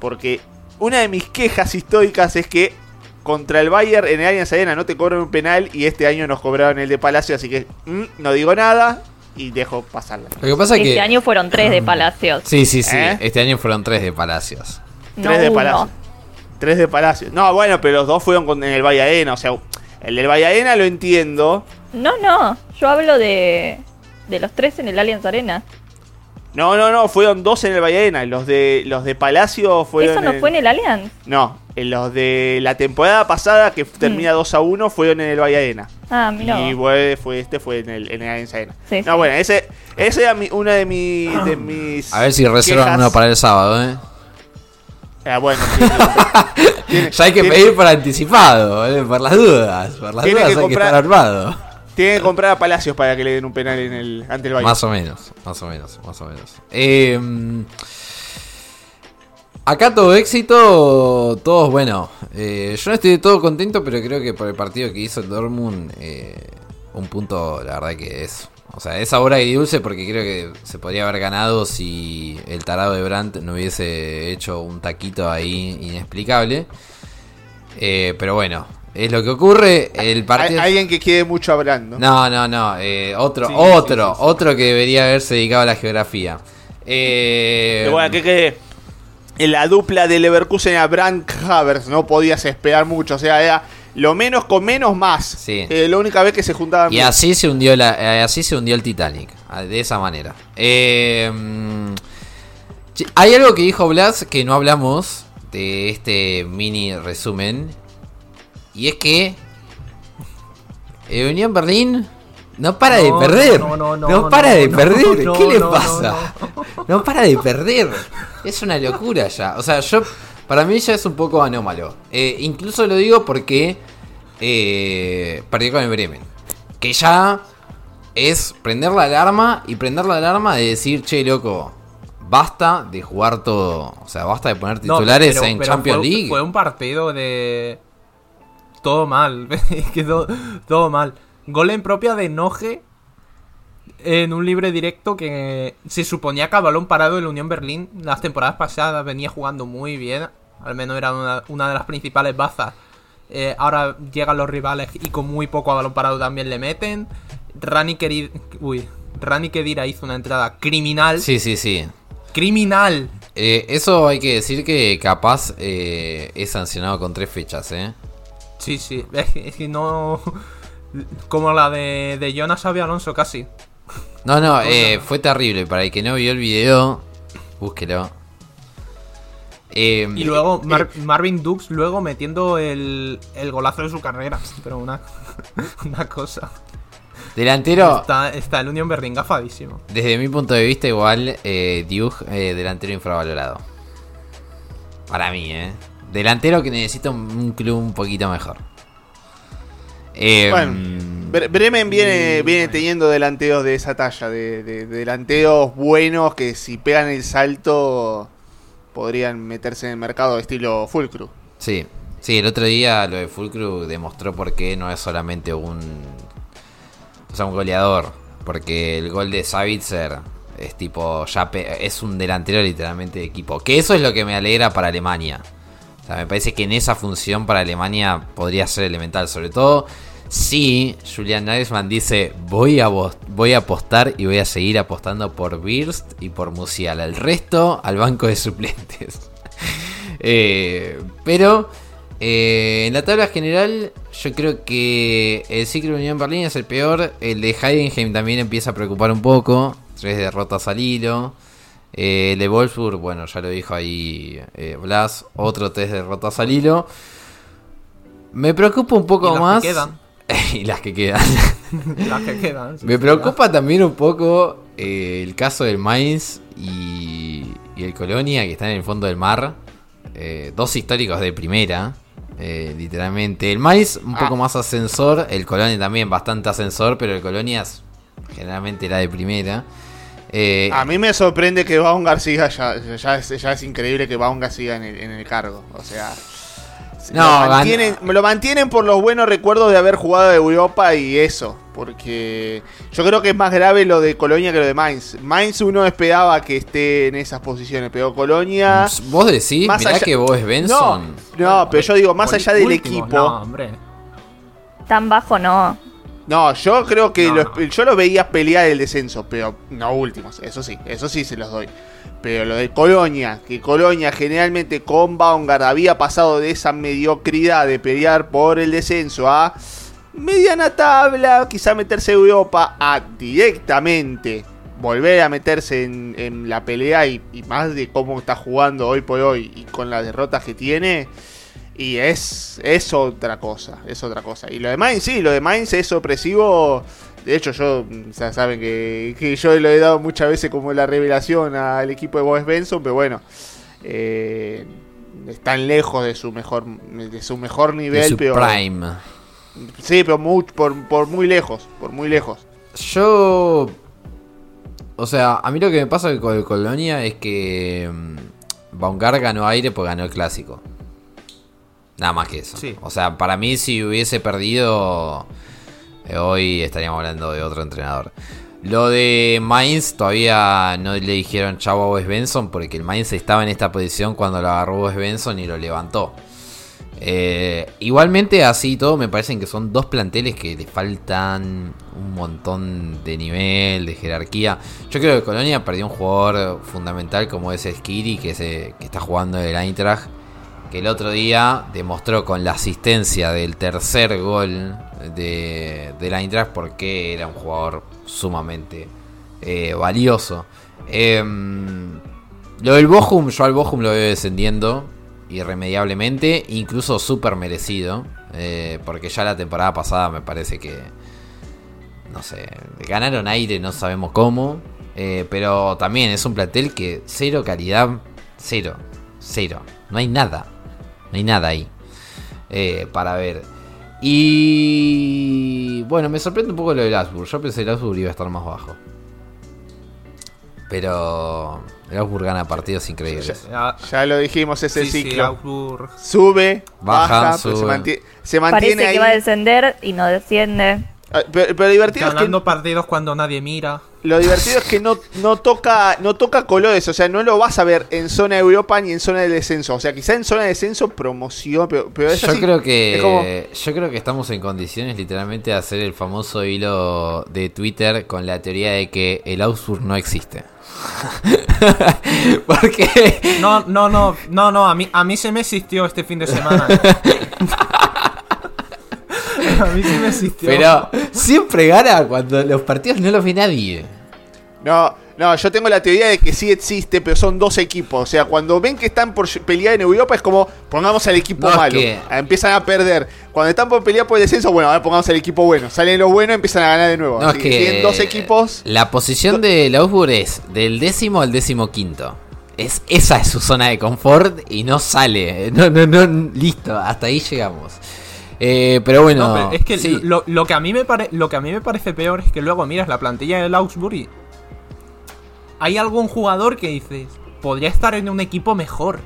porque una de mis quejas históricas es que contra el Bayern en el Allianz Arena no te cobran un penal y este año nos cobraron el de Palacio, así que mm, no digo nada y dejo pasarla. Lo que pasa es Este año fueron tres de <laughs> Palacios. Sí, sí, sí. ¿Eh? Este año fueron tres de Palacios. no Tres de uno. Palacio. Tres de Palacio. No, bueno, pero los dos fueron con- en el Valle Arena, o sea, el del Valle Arena lo entiendo. No, no. Yo hablo de, de los tres en el Allianz Arena. No, no, no, fueron dos en el Valle Arena. Los de, los de Palacio fueron. ¿Eso no en- fue en el Allianz? No, en los de la temporada pasada que termina 2 a 1 fueron en el Valle Arena. Ah, mira. Y fue, fue este fue en el en el Allianz Arena. Sí, no, sí. bueno, ese ese era mi- una de, mi, de mis A ver si reservan quejas. uno para el sábado, ¿eh? Ah, bueno, tiene- <laughs> tiene- Ya hay que tiene- pedir por anticipado, ¿eh? por las dudas. Por las Tiene dudas que hay comprar- que estar armado. Tiene que comprar a Palacios para que le den un penal en el ante el Valle. Más o menos, más o menos, más o menos. Eh, acá todo éxito, todos bueno. eh, yo no estoy de todo contento, pero creo que por el partido que hizo el Dortmund, eh, un punto, la verdad que es. O sea, es ahora y dulce porque creo que se podría haber ganado si el tarado de Brandt no hubiese hecho un taquito ahí inexplicable. Eh, pero bueno, es lo que ocurre. El partido. alguien que quede mucho hablando. No, no, no. eh, otro, Sí, otro, sí, sí, sí. otro que debería haberse dedicado a la geografía. Eh, Pero bueno, que quede en la dupla de Leverkusen a Brandt Havers no podías esperar mucho, o sea, era lo menos con menos más. Sí. Eh, la única vez que se juntaban y bien. así se hundió la, eh, así se hundió el Titanic, ah, de esa manera. Eh, mm, hay algo que dijo Blas que no hablamos de este mini resumen y es que Unión Berlín no para de perder. no, No, no, no, para no, de perder. no, ¿Qué le no, pasa? No, para de perder. Es una locura ya. O sea, yo. Para mí ya es un poco anómalo. Eh, incluso lo digo porque. Eh, perdió con el Bremen. Que ya. Es prender la alarma. Y prender la alarma de decir, che, loco. Basta de jugar todo. O sea, basta de poner No, titulares pero- en pero Champions fue, League. Fue un partido de. Todo mal. <laughs> Todo mal. Gol en propia de Noje. En un libre directo que se suponía que a balón parado el Unión Berlín las temporadas pasadas venía jugando muy bien. Al menos era una, una de las principales bazas. Eh, ahora llegan los rivales y con muy poco a balón parado también le meten. Rani Kedira, uy, Rani Kedira hizo una entrada criminal. Sí, sí, sí. Criminal. Eh, eso hay que decir que capaz eh, es sancionado con tres fechas, ¿eh? Sí, sí, es que, es que no. Como la de, de Jonas Xavi Alonso, casi. No, no, <laughs> eh, fue terrible. Para el que no vio el video, búsquelo. Eh, Y luego Mar- Marvin Dukes luego metiendo el, el golazo de su carrera. <laughs> Pero una, una cosa. delantero, Está, está el Union Berlin gafadísimo. desde mi punto de vista, igual, eh, Duke, eh, delantero infravalorado. Para mí, ¿eh? Delantero que necesita un, un club un poquito mejor. Eh, Bueno, Bre- Bremen viene, viene teniendo delanteos de esa talla, de, de- de delanteos buenos que si pegan el salto podrían meterse en el mercado de estilo Fulcru. Sí, sí, el otro día lo de Fulcru demostró por qué no es solamente un. O un goleador. Porque el gol de Savitzer es tipo. Ya es un delantero literalmente de equipo. Que eso es lo que me alegra para Alemania. O sea, me parece que en esa función para Alemania podría ser elemental. Sobre todo si Julian Nagelsmann dice: voy a, voy a apostar y voy a seguir apostando por Birst y por Musiala. El resto al banco de suplentes. <laughs> Eh, pero eh, en la tabla general yo creo que el ciclo de Unión Berlín es el peor. El de Heidenheim también empieza a preocupar un poco. Tres derrotas al hilo. Eh, el de Wolfsburg, bueno, ya lo dijo ahí Blas. Otro tres derrotas al hilo. Me preocupa un poco Y las que más. quedan. <laughs> y las que quedan. <laughs> Las que quedan. sí, Me sí, preocupa también un poco eh, el caso del Mainz y, y el Colonia, que están en el fondo del mar. Eh, dos históricos de primera, eh, literalmente. El Mainz un poco más ascensor, el Colonia también bastante ascensor, pero el Colonia es- generalmente era de primera. Eh, A mí me sorprende que Baumgart siga, ya, ya, es, ya es increíble que Baumgart siga en el, en el cargo. O sea, No, lo, mantienen, lo mantienen por los buenos recuerdos de haber jugado de Europa y eso. Porque yo creo que es más grave lo de Colonia que lo de Mainz. Mainz uno esperaba que esté en esas posiciones, pero Colonia... Vos decís, más mirá allá- que vos es No, Benson. no, pero yo digo, más allá del equipo... No, hombre. Tan bajo no. No, yo creo que No, lo- no. yo lo veía pelear el descenso, pero no últimos, eso sí, eso sí se los doy. Pero lo de Colonia, que Colonia generalmente con Baumgart había pasado de esa mediocridad de pelear por el descenso a mediana tabla, quizá meterse Europa, a directamente volver a meterse en, en la pelea y, y más de cómo está jugando hoy por hoy y con las derrotas que tiene. Y es, es otra cosa, es otra cosa. Y lo de Mainz, sí, lo de Mainz es opresivo. De hecho, yo, mm, ya saben que, que yo lo he dado muchas veces como la revelación al equipo de Boes Benson, pero bueno, eh, están lejos de su mejor de su mejor de nivel, su pero prime. sí, pero muy, por, por muy lejos, por muy lejos. Yo. O sea, a mí lo que me pasa con el Colonia es que. mm, Baumgart ganó aire porque ganó el clásico. Nada más que eso. Sí. O sea, para mí, si hubiese perdido. eh, hoy estaríamos hablando de otro entrenador. Lo de Mainz todavía no le dijeron chavo a Wes Benson porque el Mainz estaba en esta posición cuando lo agarró Wes Benson y lo levantó. Eh, igualmente, así y todo, me parecen que son dos planteles que le faltan un montón de nivel, de jerarquía. Yo creo que Colonia perdió un jugador fundamental como es Skiri, que, se, que está jugando en el Eintracht, que el otro día demostró con la asistencia del tercer gol de, del Eintracht porque era un jugador sumamente eh, valioso. Em, lo del Bochum, yo al Bochum lo veo descendiendo irremediablemente, incluso súper merecido, eh, porque ya la temporada pasada me parece que, no sé, ganaron aire, no sabemos cómo, eh, pero también es un plantel que cero calidad, cero, cero, no hay nada, no hay nada ahí eh, para ver. Y bueno, me sorprende un poco lo del Augsburg. Yo pensé que el Augsburg iba a estar más bajo. Pero el Augsburg gana partidos increíbles. Ya- Ya lo dijimos, es el sí, sí, ciclo. Sube, Baja, baja, pero se, mantiene Parece ahí. que va a descender y no desciende. Ah, Pero, pero lo divertido es que Ganando partidos cuando nadie mira. Lo divertido es que no, no toca no toca colores, o sea, no lo vas a ver en zona de Europa ni en zona de descenso. O sea, quizá en zona de descenso promoción, pero, pero es Yo así. creo que es como- yo creo que estamos en condiciones literalmente de hacer el famoso hilo de Twitter con la teoría de que el Augsburg no existe. <laughs> Porque No, no, no, no, no, a mí, a mí se me existió este fin de semana. <laughs> a mí sí me existió. pero siempre gana cuando los partidos no los ve nadie. No, No, yo tengo la teoría de que sí existe, pero son dos equipos. O sea, cuando ven que están por pelear en Europa es como pongamos al equipo No, es malo. que- Empiezan a perder. Cuando están por pelear por el descenso, bueno, ahora pongamos al equipo bueno. Salen los buenos, empiezan a ganar de nuevo. No, Así es que que tienen dos equipos. La posición de Augsburg es del décimo al décimo quinto. Es, esa es su zona de confort y no sale. No, no, no, listo, hasta ahí llegamos. Eh, pero bueno, No, pero es que sí. lo, lo que a mí me pare- lo que a mí me parece peor es que luego miras la plantilla del Augsburg y hay algún jugador que dices, podría estar en un equipo mejor.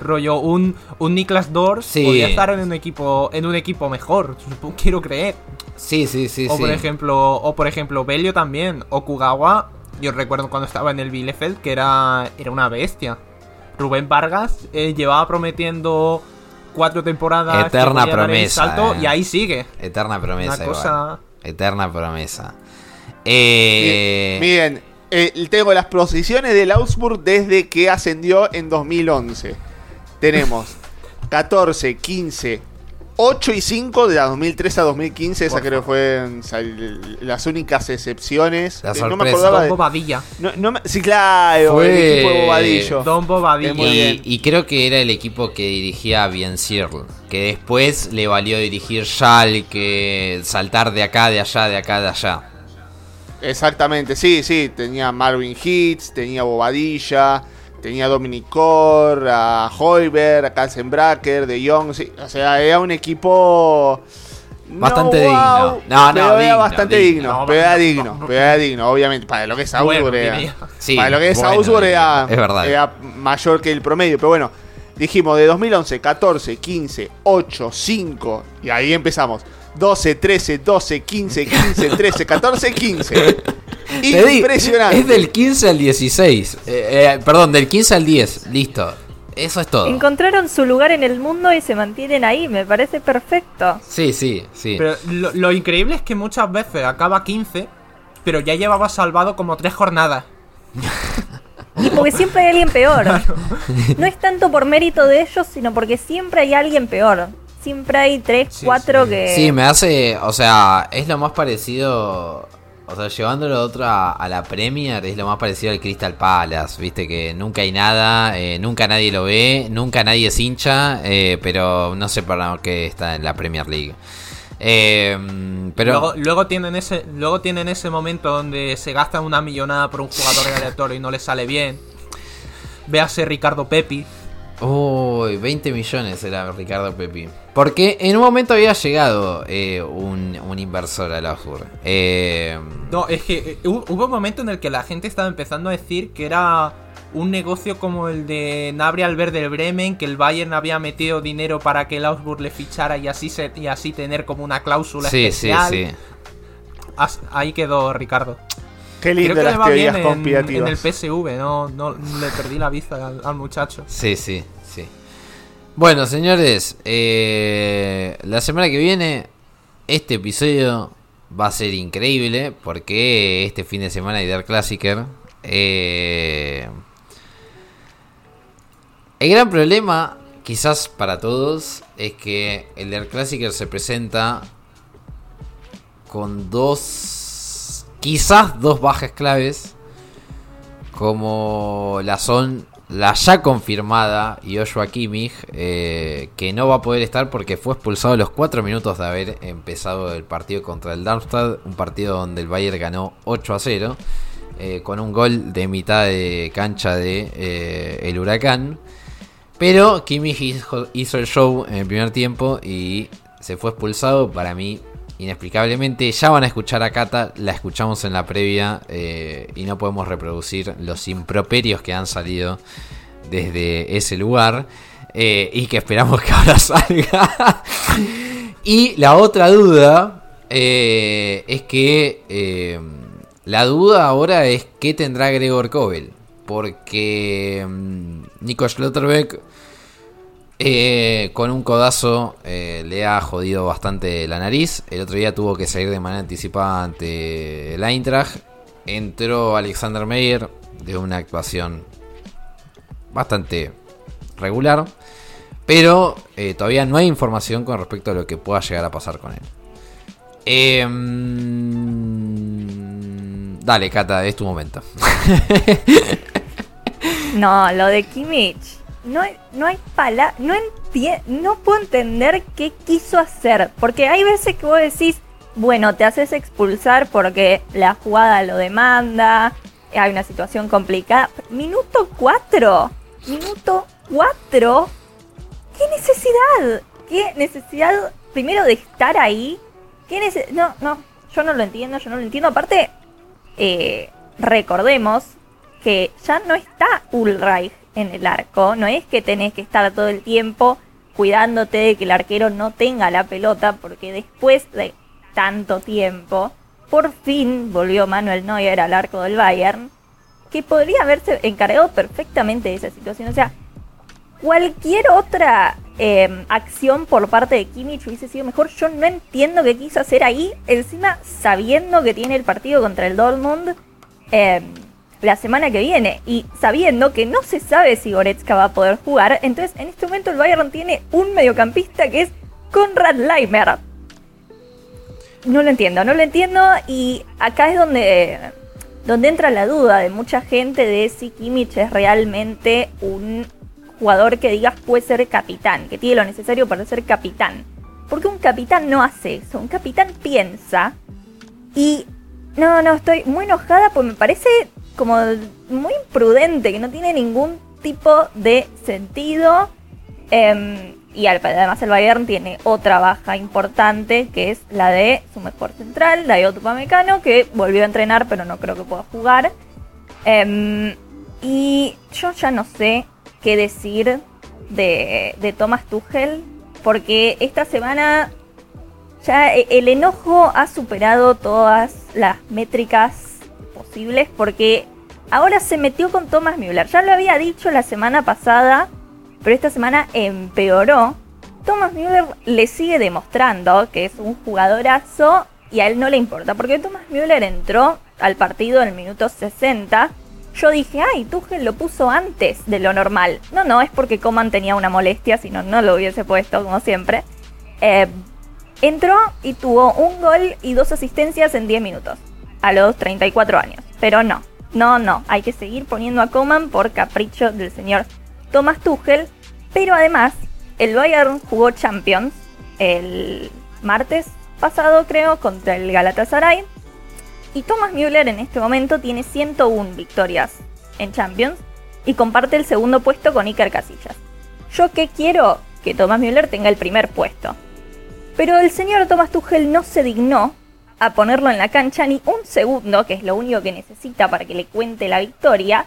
Rollo, un, un Niklas Dors Sí. podría estar en un equipo en un equipo mejor, <laughs> quiero creer. sí, sí, sí, o sí. por ejemplo, o por ejemplo Belio también, o Kugawa, yo recuerdo cuando estaba en el Bielefeld que era era una bestia. Rubén Vargas eh, llevaba prometiendo cuatro temporadas Eterna promesa, salto eh. y ahí sigue. Eterna promesa. Una igual. cosa- Eterna promesa. Eh, Miren, eh, tengo las posiciones del Augsburg desde que ascendió en 2011. Tenemos 14, 15, 8 y 5 de la 2003 a 2015. Esa creo que fueron o sea, las únicas excepciones. La Eh, no me sorpresa. acordaba Don de. Bobadilla. No, no me- sí, claro, Fue- el equipo de Bobadillo. Don Bobadilla. Y, y creo que era el equipo que dirigía Bien Searle, que después le valió dirigir que saltar de acá, de allá, de acá, de allá. Exactamente, sí, sí. Tenía Marvin Hitz, tenía Bobadilla, tenía Dominic Kor, a Hoiberg, a Kalsenbracker, De Jong. Sí, o sea, era un equipo. no Bastante wow, digno. No, no, pero era digno, bastante digno. digno. No, pero era no, digno, no, no. pero era digno, obviamente. Para lo que es Augsburg Bueno, era-. Sí, para lo que es bueno, Augsburg era, es verdad. era mayor que el promedio. Pero bueno, dijimos de 2011, 14, 15, 8, 5. Y ahí empezamos. 12, 13, 12, 15, 15, 13, 14, 15. Impresionante. Es del 15 al 16. Eh, eh, perdón, del 15 al 10. Listo. Eso es todo. Encontraron su lugar en el mundo y se mantienen ahí, me parece perfecto. Sí, sí, sí. Pero lo, lo increíble es que muchas veces acaba 15, pero ya llevaba salvado como tres jornadas. Y porque siempre hay alguien peor. <laughs> No es tanto por mérito de ellos, sino porque siempre hay alguien peor. Siempre hay tres, Sí, cuatro sí. que... Sí, me hace, o sea, es lo más parecido, o sea, llevándolo de otro a, a la Premier, es lo más parecido al Crystal Palace, viste que nunca hay nada, eh, nunca nadie lo ve, nunca nadie es hincha, eh, pero no sé para qué está en la Premier League. Eh, pero Luego, tienen ese, luego tienen ese momento donde se gastan una millonada por un jugador aleatorio y no le sale bien. Véase Ricardo Pepi. Uy, 20 millones era Ricardo Pepi. Porque en un momento había llegado eh, un, un inversor a la. Eh, No, es que eh, hu- hubo un momento en el que la gente estaba empezando a decir que era un negocio como el de Nabri Albert del Bremen, que el Bayern había metido dinero para que el Augsburg le fichara y así se, y así tener como una cláusula sí, sí, especial. sí. As- Ahí quedó Ricardo. Qué Creo lindo que le las va bien teorías en, conspirativas. en el PSV, no, no le perdí la vista al, al muchacho. Sí, sí, sí. Bueno, señores, eh, la semana que viene este episodio va a ser increíble porque este fin de semana hay Der Klassiker. Eh, el gran problema, quizás para todos, es que el Der Klassiker se presenta con dos, quizás dos bajas claves como la son la ya confirmada Joshua Kimmich, eh, que no va a poder estar porque fue expulsado a los 4 minutos de haber empezado el partido contra el Darmstadt, un partido donde el Bayern ganó 8 a 0, eh, con un gol de mitad de cancha de eh, el Huracán. Pero Kimmich hizo, hizo el show en el primer tiempo y se fue expulsado. Para mí, inexplicablemente. Ya van a escuchar a Kata, la escuchamos en la previa eh, y no podemos reproducir los improperios que han salido desde ese lugar eh, y que esperamos que ahora <laughs> salga. y la otra duda eh, es que la duda ahora es qué tendrá Gregor Kobel. Porque mm, Nico Schlotterbeck eh, con un codazo eh, le ha jodido bastante la nariz. El otro día tuvo que salir de manera anticipada ante el Eintracht. Entró Alexander Meyer de una actuación bastante regular. Pero eh, todavía no hay información con respecto a lo que pueda llegar a pasar con él. Em, Dale, Cata, es tu momento. <laughs> No, lo de Kimmich. No, no hay pala, no enti- no puedo entender qué quiso hacer. Porque hay veces que vos decís, bueno, te haces expulsar porque la jugada lo demanda, hay una situación complicada. Minuto 4, minuto 4, ¿qué necesidad? ¿Qué necesidad primero de estar ahí? ¿Qué nece- no, no, yo no lo entiendo, yo no lo entiendo. Aparte, eh, recordemos que ya no está Ulreich en el arco. No es que tenés que estar todo el tiempo cuidándote de que el arquero no tenga la pelota, porque después de tanto tiempo, por fin volvió Manuel Neuer al arco del Bayern, que podría haberse encargado perfectamente de esa situación. O sea, cualquier otra eh, acción por parte de Kimmich hubiese sido mejor. Yo no entiendo qué quiso hacer ahí, encima sabiendo que tiene el partido contra el Dortmund eh, la semana que viene y sabiendo que no se sabe si Goretzka va a poder jugar. Entonces, en este momento el Bayern tiene un mediocampista que es Konrad Leimer. No lo entiendo, no lo entiendo y acá es donde, donde entra la duda de mucha gente de si Kimmich es realmente un jugador que digas puede ser capitán, que tiene lo necesario para ser capitán. Porque un capitán no hace eso, un capitán piensa y no, no, estoy muy enojada porque me parece como muy imprudente, que no tiene ningún tipo de sentido. Em, y además el Bayern tiene otra baja importante, que es la de su mejor central, la de Mecano, que volvió a entrenar, pero no creo que pueda jugar. Em, y yo ya no sé qué decir de, de Thomas Tuchel, porque esta semana ya e- el enojo ha superado todas las métricas porque ahora se metió con Thomas Müller. Ya lo había dicho la semana pasada, pero esta semana empeoró. Thomas Müller le sigue demostrando que es un jugadorazo y a él no le importa, porque Thomas Müller entró al partido en el minuto 60. Yo dije, ay, Tuchel lo puso antes de lo normal. No, no, es porque Coman tenía una molestia, si no, no lo hubiese puesto, como siempre. Eh, Entró y tuvo un gol y dos asistencias en 10 minutos, a los 34 años. Pero no, no, no, hay que seguir poniendo a Coman por capricho del señor Thomas Tuchel. Pero además, el Bayern jugó Champions el martes pasado, creo, contra el Galatasaray. Y Thomas Müller en este momento tiene 101 victorias en Champions y comparte el segundo puesto con Iker Casillas. Yo que quiero que Thomas Müller tenga el primer puesto. Pero el señor Thomas Tuchel no se dignó a ponerlo en la cancha ni un segundo, que es lo único que necesita para que le cuente la victoria.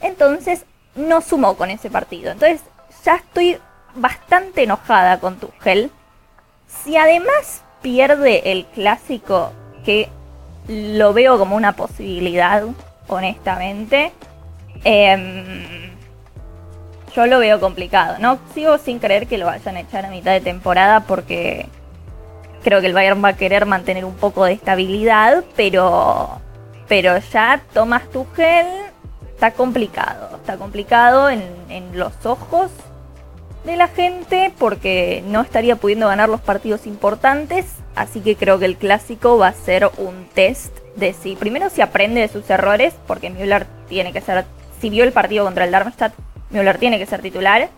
Entonces no sumó con ese partido. Entonces ya estoy bastante enojada con Tuchel. Si además pierde el clásico, que lo veo como una posibilidad, honestamente, em, yo lo veo complicado. No sigo sin creer que lo vayan a echar a mitad de temporada porque creo que el Bayern va a querer mantener un poco de estabilidad, pero pero ya Thomas Tuchel está complicado, está complicado en, los ojos de la gente porque no estaría pudiendo ganar los partidos importantes, así que creo que el clásico va a ser un test de si primero si aprende de sus errores, porque Müller tiene que ser, si vio el partido contra el Darmstadt, Müller tiene que ser titular,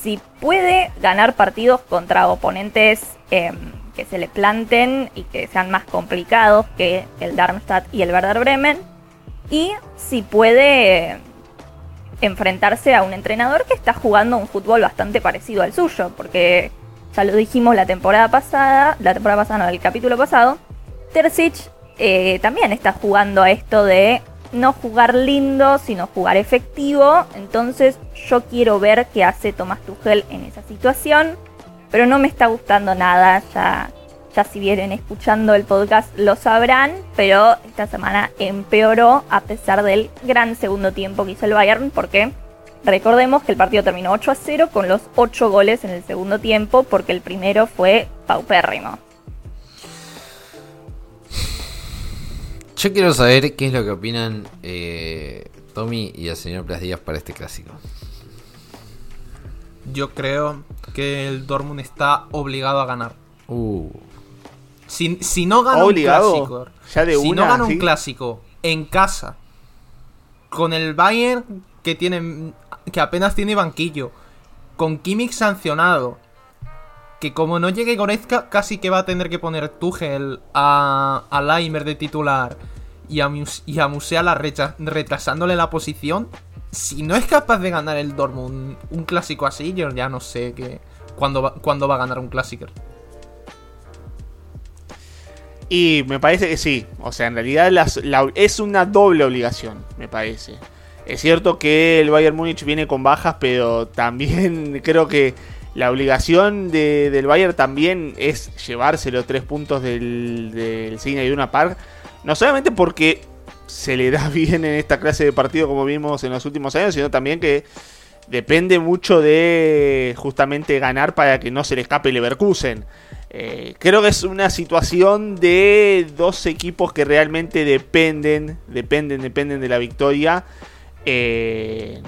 si puede ganar partidos contra oponentes eh, que se le planten y que sean más complicados que el Darmstadt y el Werder Bremen, y si puede enfrentarse a un entrenador que está jugando un fútbol bastante parecido al suyo, porque ya lo dijimos la temporada pasada, la temporada pasada, no, el capítulo pasado, Terzic eh, también está jugando a esto de no jugar lindo, sino jugar efectivo, entonces yo quiero ver qué hace Tomás Tuchel en esa situación, pero no me está gustando nada, ya, ya si vienen escuchando el podcast lo sabrán, pero esta semana empeoró a pesar del gran segundo tiempo que hizo el Bayern, porque recordemos que el partido terminó 8 a 0 con los 8 goles en el segundo tiempo, porque el primero fue paupérrimo. Yo quiero saber qué es lo que opinan eh, Tommy y el señor Plas Díaz para este clásico. Yo creo que el Dortmund está obligado a ganar. Uh, Si, si no gana ¿Obligado? un clásico, ¿Ya de si una, no gana sí? un clásico en casa. Con el Bayern que tiene que apenas tiene banquillo. Con Kimmich sancionado. Que como no llegue Goretzka, casi que va a tener que poner Tuchel a, a Leimer de titular y a, Mus- y a Musiala recha- retrasándole la posición. Si no es capaz de ganar el Dortmund un clásico así, yo ya no sé que, cuándo, va, va a ganar un clásico. Y me parece que sí. O sea, en realidad es una doble obligación, me parece. Es cierto que el Bayern Múnich viene con bajas, pero también <laughs> creo que la obligación de- del Bayern también es llevarse los tres puntos del, del Cine Iduna Park. No solamente porque se le da <laughs> bien en esta clase de partido como vimos en los últimos años, sino también que depende mucho de justamente ganar para que no se le escape Leverkusen. Eh, creo que es una situación de dos equipos que realmente dependen, dependen, dependen de la victoria. Eh,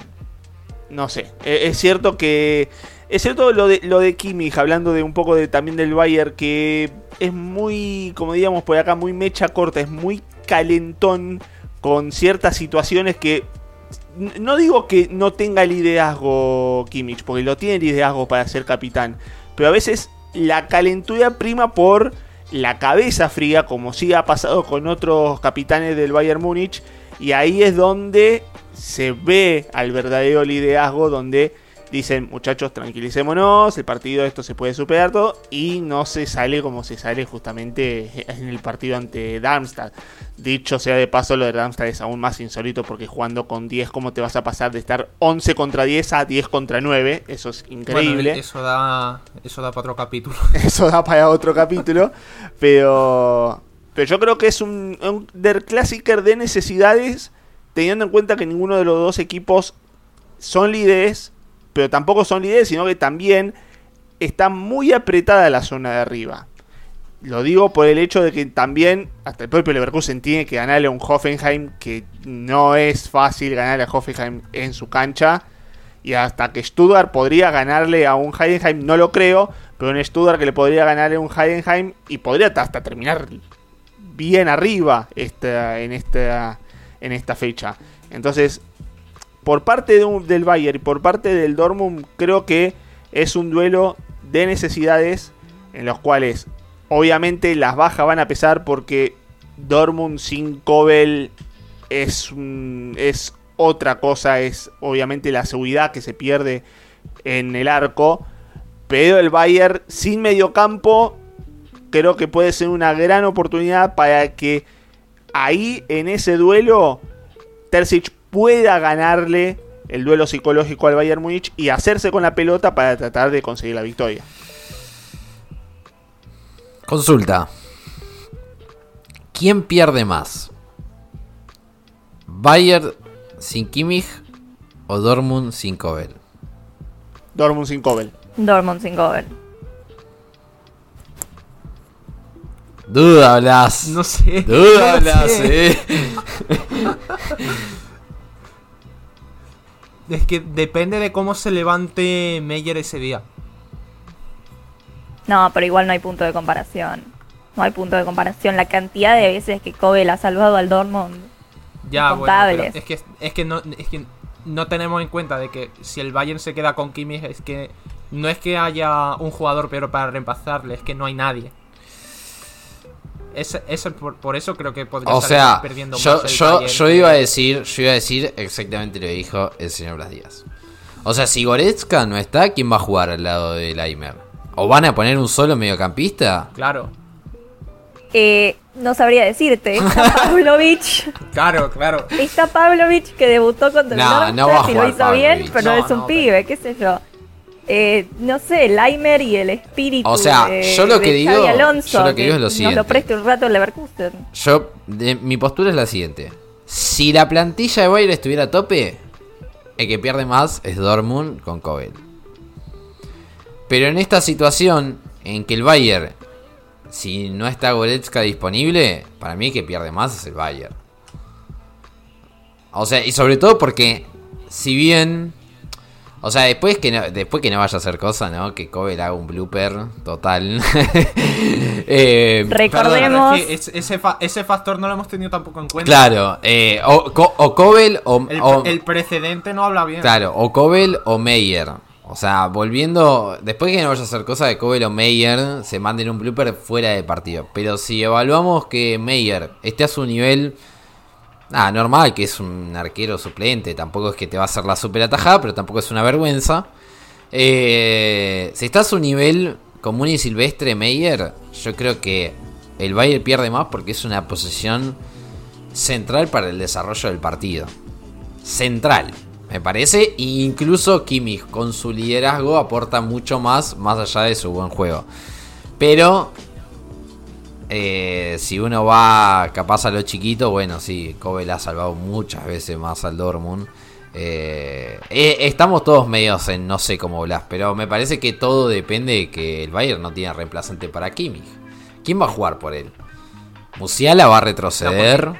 no sé, eh, es cierto que es cierto lo de lo de Kimmich, hablando de un poco de también del Bayern que es muy, como digamos por acá, muy mecha corta, es muy calentón con ciertas situaciones que no digo que no tenga el liderazgo Kimmich, porque lo tiene el liderazgo para ser capitán, pero a veces la calentura prima por la cabeza fría, como sí ha pasado con otros capitanes del Bayern Múnich, y ahí es donde se ve al verdadero liderazgo, donde dicen, muchachos, tranquilicémonos, el partido esto se puede superar todo, y no se sale como se sale justamente <laughs> en el partido ante Darmstadt. Dicho sea de paso, lo de Darmstadt es aún más insólito porque jugando con 10, ¿cómo te vas a pasar de estar 11 contra 10 a 10 contra 9? Eso es increíble. Bueno, eso da, eso da para otro capítulo. <laughs> Eso da para otro capítulo. Pero. Pero yo creo que es un, un Der de necesidades. Teniendo en cuenta que ninguno de los dos equipos son líderes. Pero tampoco son líderes, sino que también está muy apretada la zona de arriba. Lo digo por el hecho de que también hasta el propio Leverkusen tiene que ganarle a un Hoffenheim que no es fácil ganarle a Hoffenheim en su cancha. Y hasta que Stuttgart podría ganarle a un Heidenheim, no lo creo, pero un Stuttgart que le podría ganarle a un Heidenheim y podría hasta terminar bien arriba esta, en, esta, en esta fecha. Entonces, por parte de del Bayern y por parte del Dortmund, creo que es un duelo de necesidades en los cuales obviamente las bajas van a pesar porque Dortmund sin Kobel es, es otra cosa, es obviamente la seguridad que se pierde en el arco. Pero el Bayern sin mediocampo creo que puede ser una gran oportunidad para que ahí en ese duelo Terzic pueda ganarle el duelo psicológico al Bayern Múnich y hacerse con la pelota para tratar de conseguir la victoria. Consulta. ¿Quién pierde más? ¿Bayern sin Kimmich o Dortmund sin Kobel? Dortmund sin Kobel. Dortmund sin Gober. Duda hablas. No sé. Duda no hablas, sé. eh. <laughs> Es que depende de cómo se levante Meyer ese día. No, pero igual no hay punto de comparación. No hay punto de comparación. La cantidad de veces que Kobel ha salvado al Dortmund. Ya, bueno, es que, es que no, es que no tenemos en cuenta de que si el Bayern se queda con Kimmich es que no es que haya un jugador peor para reemplazarle, es que no hay nadie. Es, es por, por eso creo que podría O salir sea, perdiendo yo, más el yo, yo iba a decir, yo iba a decir exactamente lo que dijo el señor Blas Díaz. O sea, si Goretzka no está, ¿quién va a jugar al lado de Laimer? ¿O van a poner un solo mediocampista? Claro, Eh, no sabría decirte. Está <laughs> Pavlovich. claro, claro. Está Pavlovich que debutó contra el No, Darmstadt no va a y lo jugar hizo bien, Pavlovich. pero No, es un no, pibe, qué sé yo. Eh, no sé, Laimer y el espíritu O sea, de, yo lo que digo- Alonso, yo lo que digo es lo nos siguiente. lo preste un rato el Leverkusen. Yo, de- mi postura es la siguiente. Si la plantilla de Bayern estuviera a tope, el que pierde más es Dortmund con Kobel. Pero en esta situación en que el Bayern, si no está Goretzka disponible, para mí el que pierde más es el Bayern. O sea, y sobre todo porque, si bien... O sea, después que no, después que no vaya a hacer cosa, ¿no? Que Kobel haga un blooper total. <laughs> Eh, Recordemos. Es que es- ese, fa- ese factor no lo hemos tenido tampoco en cuenta. claro, eh, o, Co- o Kobel o, El, o- el precedente no habla bien. Claro, o Kobel o Meyer. O sea, volviendo. Después que no vaya a hacer cosa de Kobel o Meyer, se manden un blooper fuera de partido. Pero si evaluamos que Meyer esté a su nivel. Nada, normal, que es un arquero suplente. Tampoco es que te va a hacer la super atajada, pero tampoco es una vergüenza. Eh, si está a su nivel común y silvestre Meyer, yo creo que el Bayern pierde más porque es una posición central para el desarrollo del partido central, me parece. E incluso Kimmich con su liderazgo aporta mucho más, más allá de su buen juego. Pero eh, si uno va capaz a lo chiquito, bueno, sí, Kobe le ha salvado muchas veces más al Dortmund. Eh, eh, estamos todos medios en no sé cómo Blas, pero me parece que todo depende de que el Bayern no tiene reemplazante para Kimmich. ¿Quién va a jugar por él? Musiala va a retroceder.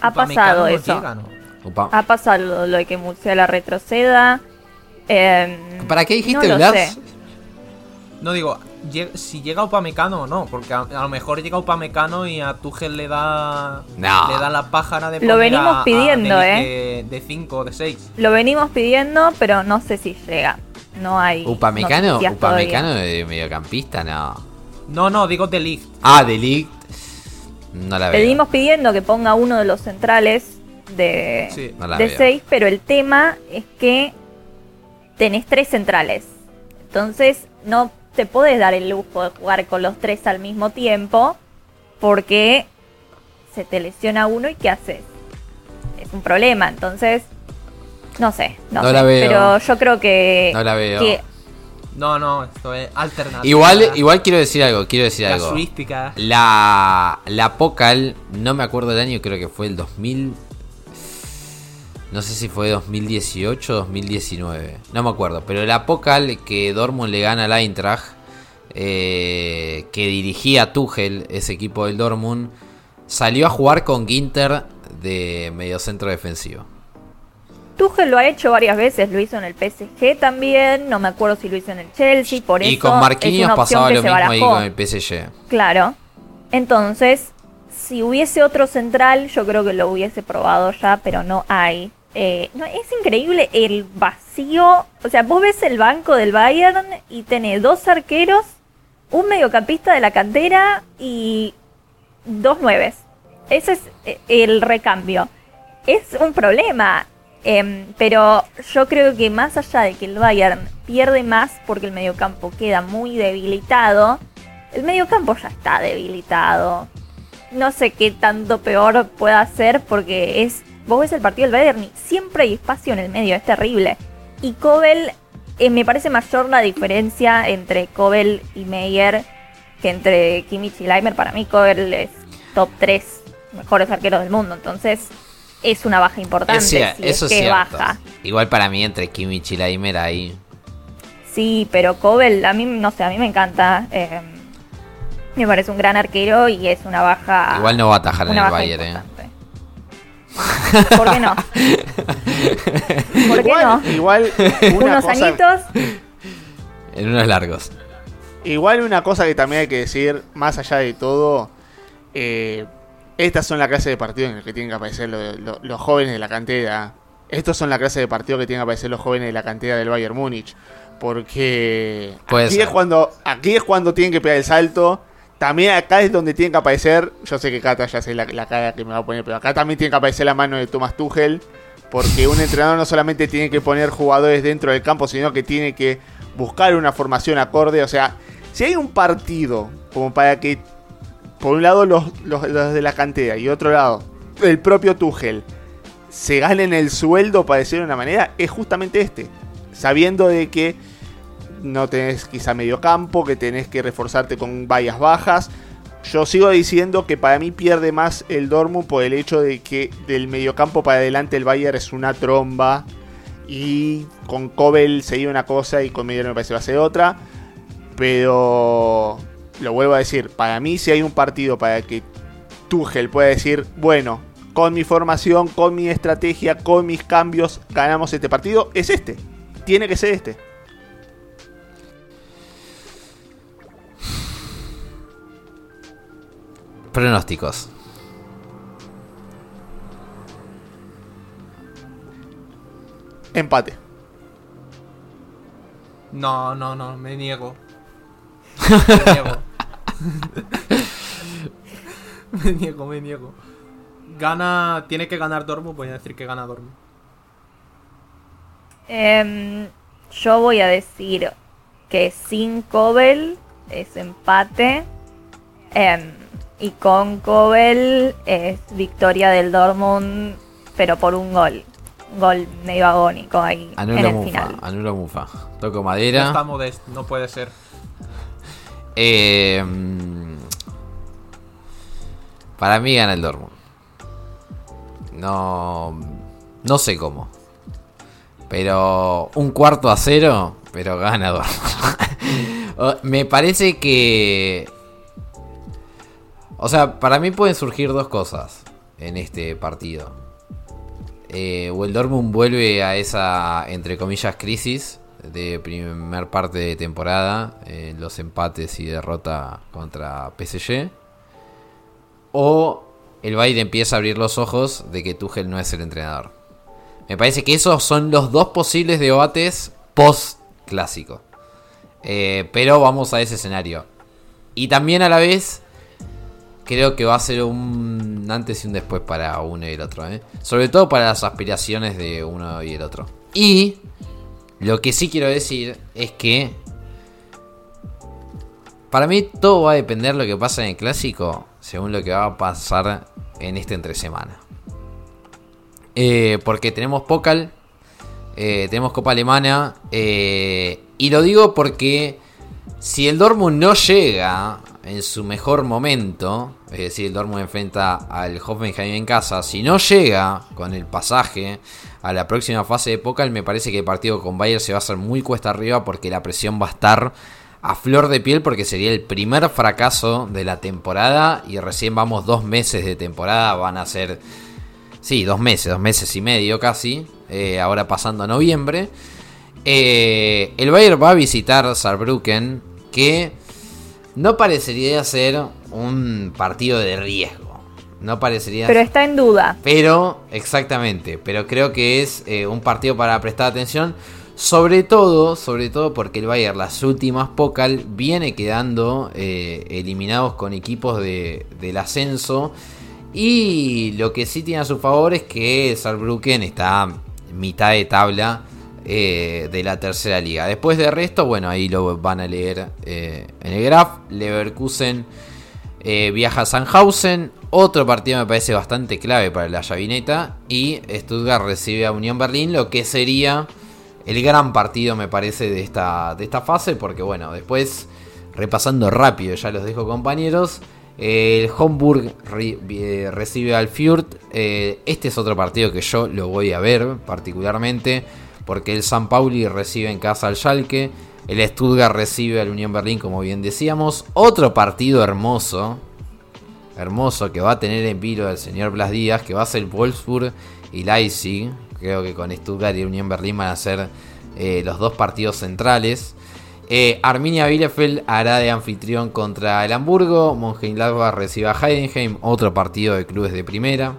Ha pasado eso. llega, ¿no? Upa. Ha pasado lo, de que Musiala retroceda. Em, ¿Para qué dijiste, no Blas? sé. No digo, lleg- si llega Upamecano o no, porque a, a lo mejor llega Upamecano y a Tuchel le da No. le da la pájara de Lo venimos a- a pidiendo, Delic de 5 o de 6. Lo venimos pidiendo, pero no sé si llega. No hay. Upamecano. Upamecano de mediocampista, no. No, no, digo Delic. Ah, Delict. No la veo. Pedimos pidiendo que ponga uno de los centrales de, Sí. No la de veo. 6, pero el tema es que tenés tres centrales. Entonces no te podés dar el lujo de jugar con los tres al mismo tiempo porque se te lesiona uno y ¿qué haces? Es un problema, entonces no sé, no, No sé, la veo. pero yo creo que, No la veo. que No, no, esto es alternativa. Igual, igual quiero decir algo, quiero decir algo. Casuística. La, la Pocal, no me acuerdo del año, creo que fue el 2000. No sé si fue 2018 o 2019. No me acuerdo. Pero la Pocal que Dortmund le gana al Eintracht, eh, que dirigía Tuchel, ese equipo del Dortmund, salió a jugar con Ginter de mediocentro defensivo. Tuchel lo ha hecho varias veces, lo hizo en el PSG también, no me acuerdo si lo hizo en el Chelsea, por y eso con es Marquinhos opción pasaba lo mismo ahí con el PSG. Claro. Entonces, si hubiese otro central, yo creo que lo hubiese probado ya, pero no hay. Eh, no, es increíble el vacío. O sea, vos ves el banco del Bayern y tenés dos arqueros, un mediocampista de la cantera y dos nueves. Ese es eh, el recambio. Es un problema. Em, pero yo creo que más allá de que el Bayern pierde más porque el mediocampo queda muy debilitado, el mediocampo ya está debilitado. No sé qué tanto peor pueda ser porque es. Vos ves el partido del Bayern siempre hay espacio en el medio, es terrible. Y Kobel, eh, me parece mayor la diferencia entre Kobel y Meyer que entre Kimmich y Leimer. Para mí, Kobel es top 3 mejores arqueros del mundo. Entonces, es una baja importante. Es si eso es es que baja. Igual para mí entre Kimmich y Laimer ahí. Sí, pero Kobel, a mí, no sé, a mí me encanta. eh, me parece un gran arquero y es una baja. Igual no va a atajar en el Bayern, eh. <laughs> ¿Por qué no? ¿Por qué igual, no? igual una Unos cosa, añitos. En unos largos. Igual una cosa que también hay que decir, más allá de todo, eh, estas son la clase de partido en el que tienen que aparecer lo- lo- los jóvenes de la cantera. Estos son la clase de partido que tienen que aparecer los jóvenes de la cantera del Bayern Múnich. Porque Puede aquí ser. es, cuando, aquí es cuando tienen que pegar el salto. También acá es donde tienen que aparecer, yo sé que Cata ya sé la, cara que me va a poner, pero acá también tiene que aparecer la mano de Thomas Tuchel. Porque un entrenador no solamente tiene que poner jugadores dentro del campo, sino que tiene que buscar una formación acorde. O sea, si hay un partido como para que, por un lado, los de la cantera y otro lado, el propio Tuchel, se ganen el sueldo, para decirlo de una manera, es justamente este. Sabiendo de que no tenés quizá medio campo, que tenés que reforzarte con vallas bajas. Yo sigo diciendo que para mí pierde más el Dortmund por el hecho de que del mediocampo para adelante el Bayern es una tromba. Y con Kobel sería una cosa y con Mediano me parece va a ser otra. Pero lo vuelvo a decir, para mí si hay un partido para que Tuchel pueda decir, bueno, con mi formación, con mi estrategia, con mis cambios, ganamos este partido, es este. Tiene que ser este. Pronósticos. Empate. No, no, no, me niego. <laughs> Me niego. <laughs> me niego, me niego. Gana, tiene que ganar Dortmund, voy a decir que gana Dortmund. Em, yo voy a decir que sin Kobel es empate. em, y con Kobel es victoria del Dortmund, pero por un gol. Un gol medio agónico ahí en Anula el Mufa. final. Anula Mufa. Toco madera. está modesto, no puede ser. Eh, para mí gana el Dortmund. No, no sé cómo. Pero un cuarto a cero, pero gana Dortmund. <laughs> Me parece que... O sea, para mí pueden surgir dos cosas en este partido. Eh, o el Dortmund vuelve a esa, entre comillas, crisis de primer parte de temporada, los empates y derrota contra PSG. O el Bayern empieza a abrir los ojos de que Tuchel no es el entrenador. Me parece que esos son los dos posibles debates post clásico. Eh, pero vamos a ese escenario. Y también a la vez creo que va a ser un antes y un después para uno y el otro. ¿eh? Sobre todo para las aspiraciones de uno y el otro. Y lo que sí quiero decir es que para mí todo va a depender de lo que pasa en el clásico según lo que va a pasar en este entre semana. Eh, porque tenemos Pokal, eh, tenemos Copa Alemana. y lo digo porque si el Dortmund no llega en su mejor momento, es decir, el Dortmund enfrenta al Hoffenheim en casa, si no llega con el pasaje a la próxima fase de Pokal, me parece que el partido con Bayern se va a hacer muy cuesta arriba porque la presión va a estar a flor de piel porque sería el primer fracaso de la temporada y recién vamos dos meses de temporada, van a ser Sí, dos meses, dos meses y medio casi. eh, ahora pasando a noviembre. Eh, el Bayern va a visitar Saarbrücken. Que no parecería ser un partido de riesgo. No parecería Pero está en duda. pero, exactamente, pero creo que es eh, un partido para prestar atención. Sobre todo, sobre todo porque el Bayern las últimas Pokal viene quedando eh, eliminados con equipos de- del ascenso. Y lo que sí tiene a su favor es que Saarbrücken está mitad de tabla eh, de la tercera liga. Después de resto, bueno, ahí lo van a leer eh, en el graph. Leverkusen eh, viaja a Sandhausen. Otro partido me parece bastante clave para la llavineta. Y Stuttgart recibe a Unión Berlín, lo que sería el gran partido, me parece, de esta, de esta fase. Porque bueno, después, repasando rápido, ya los dejo compañeros. El Homburg recibe al Fürth. Este es otro partido que yo lo voy a ver particularmente. Porque el San Pauli recibe en casa al Schalke. El Stuttgart recibe al Unión Berlín, como bien decíamos. Otro partido hermoso. Hermoso que va a tener en vilo el señor Blas Díaz. Que va a ser Wolfsburg y Leipzig. Creo que con Stuttgart y Unión Berlín van a ser eh, los dos partidos centrales. Eh, Arminia Bielefeld hará de anfitrión contra el Hamburgo. Mönchengladbach recibe a Heidenheim. Otro partido de clubes de primera.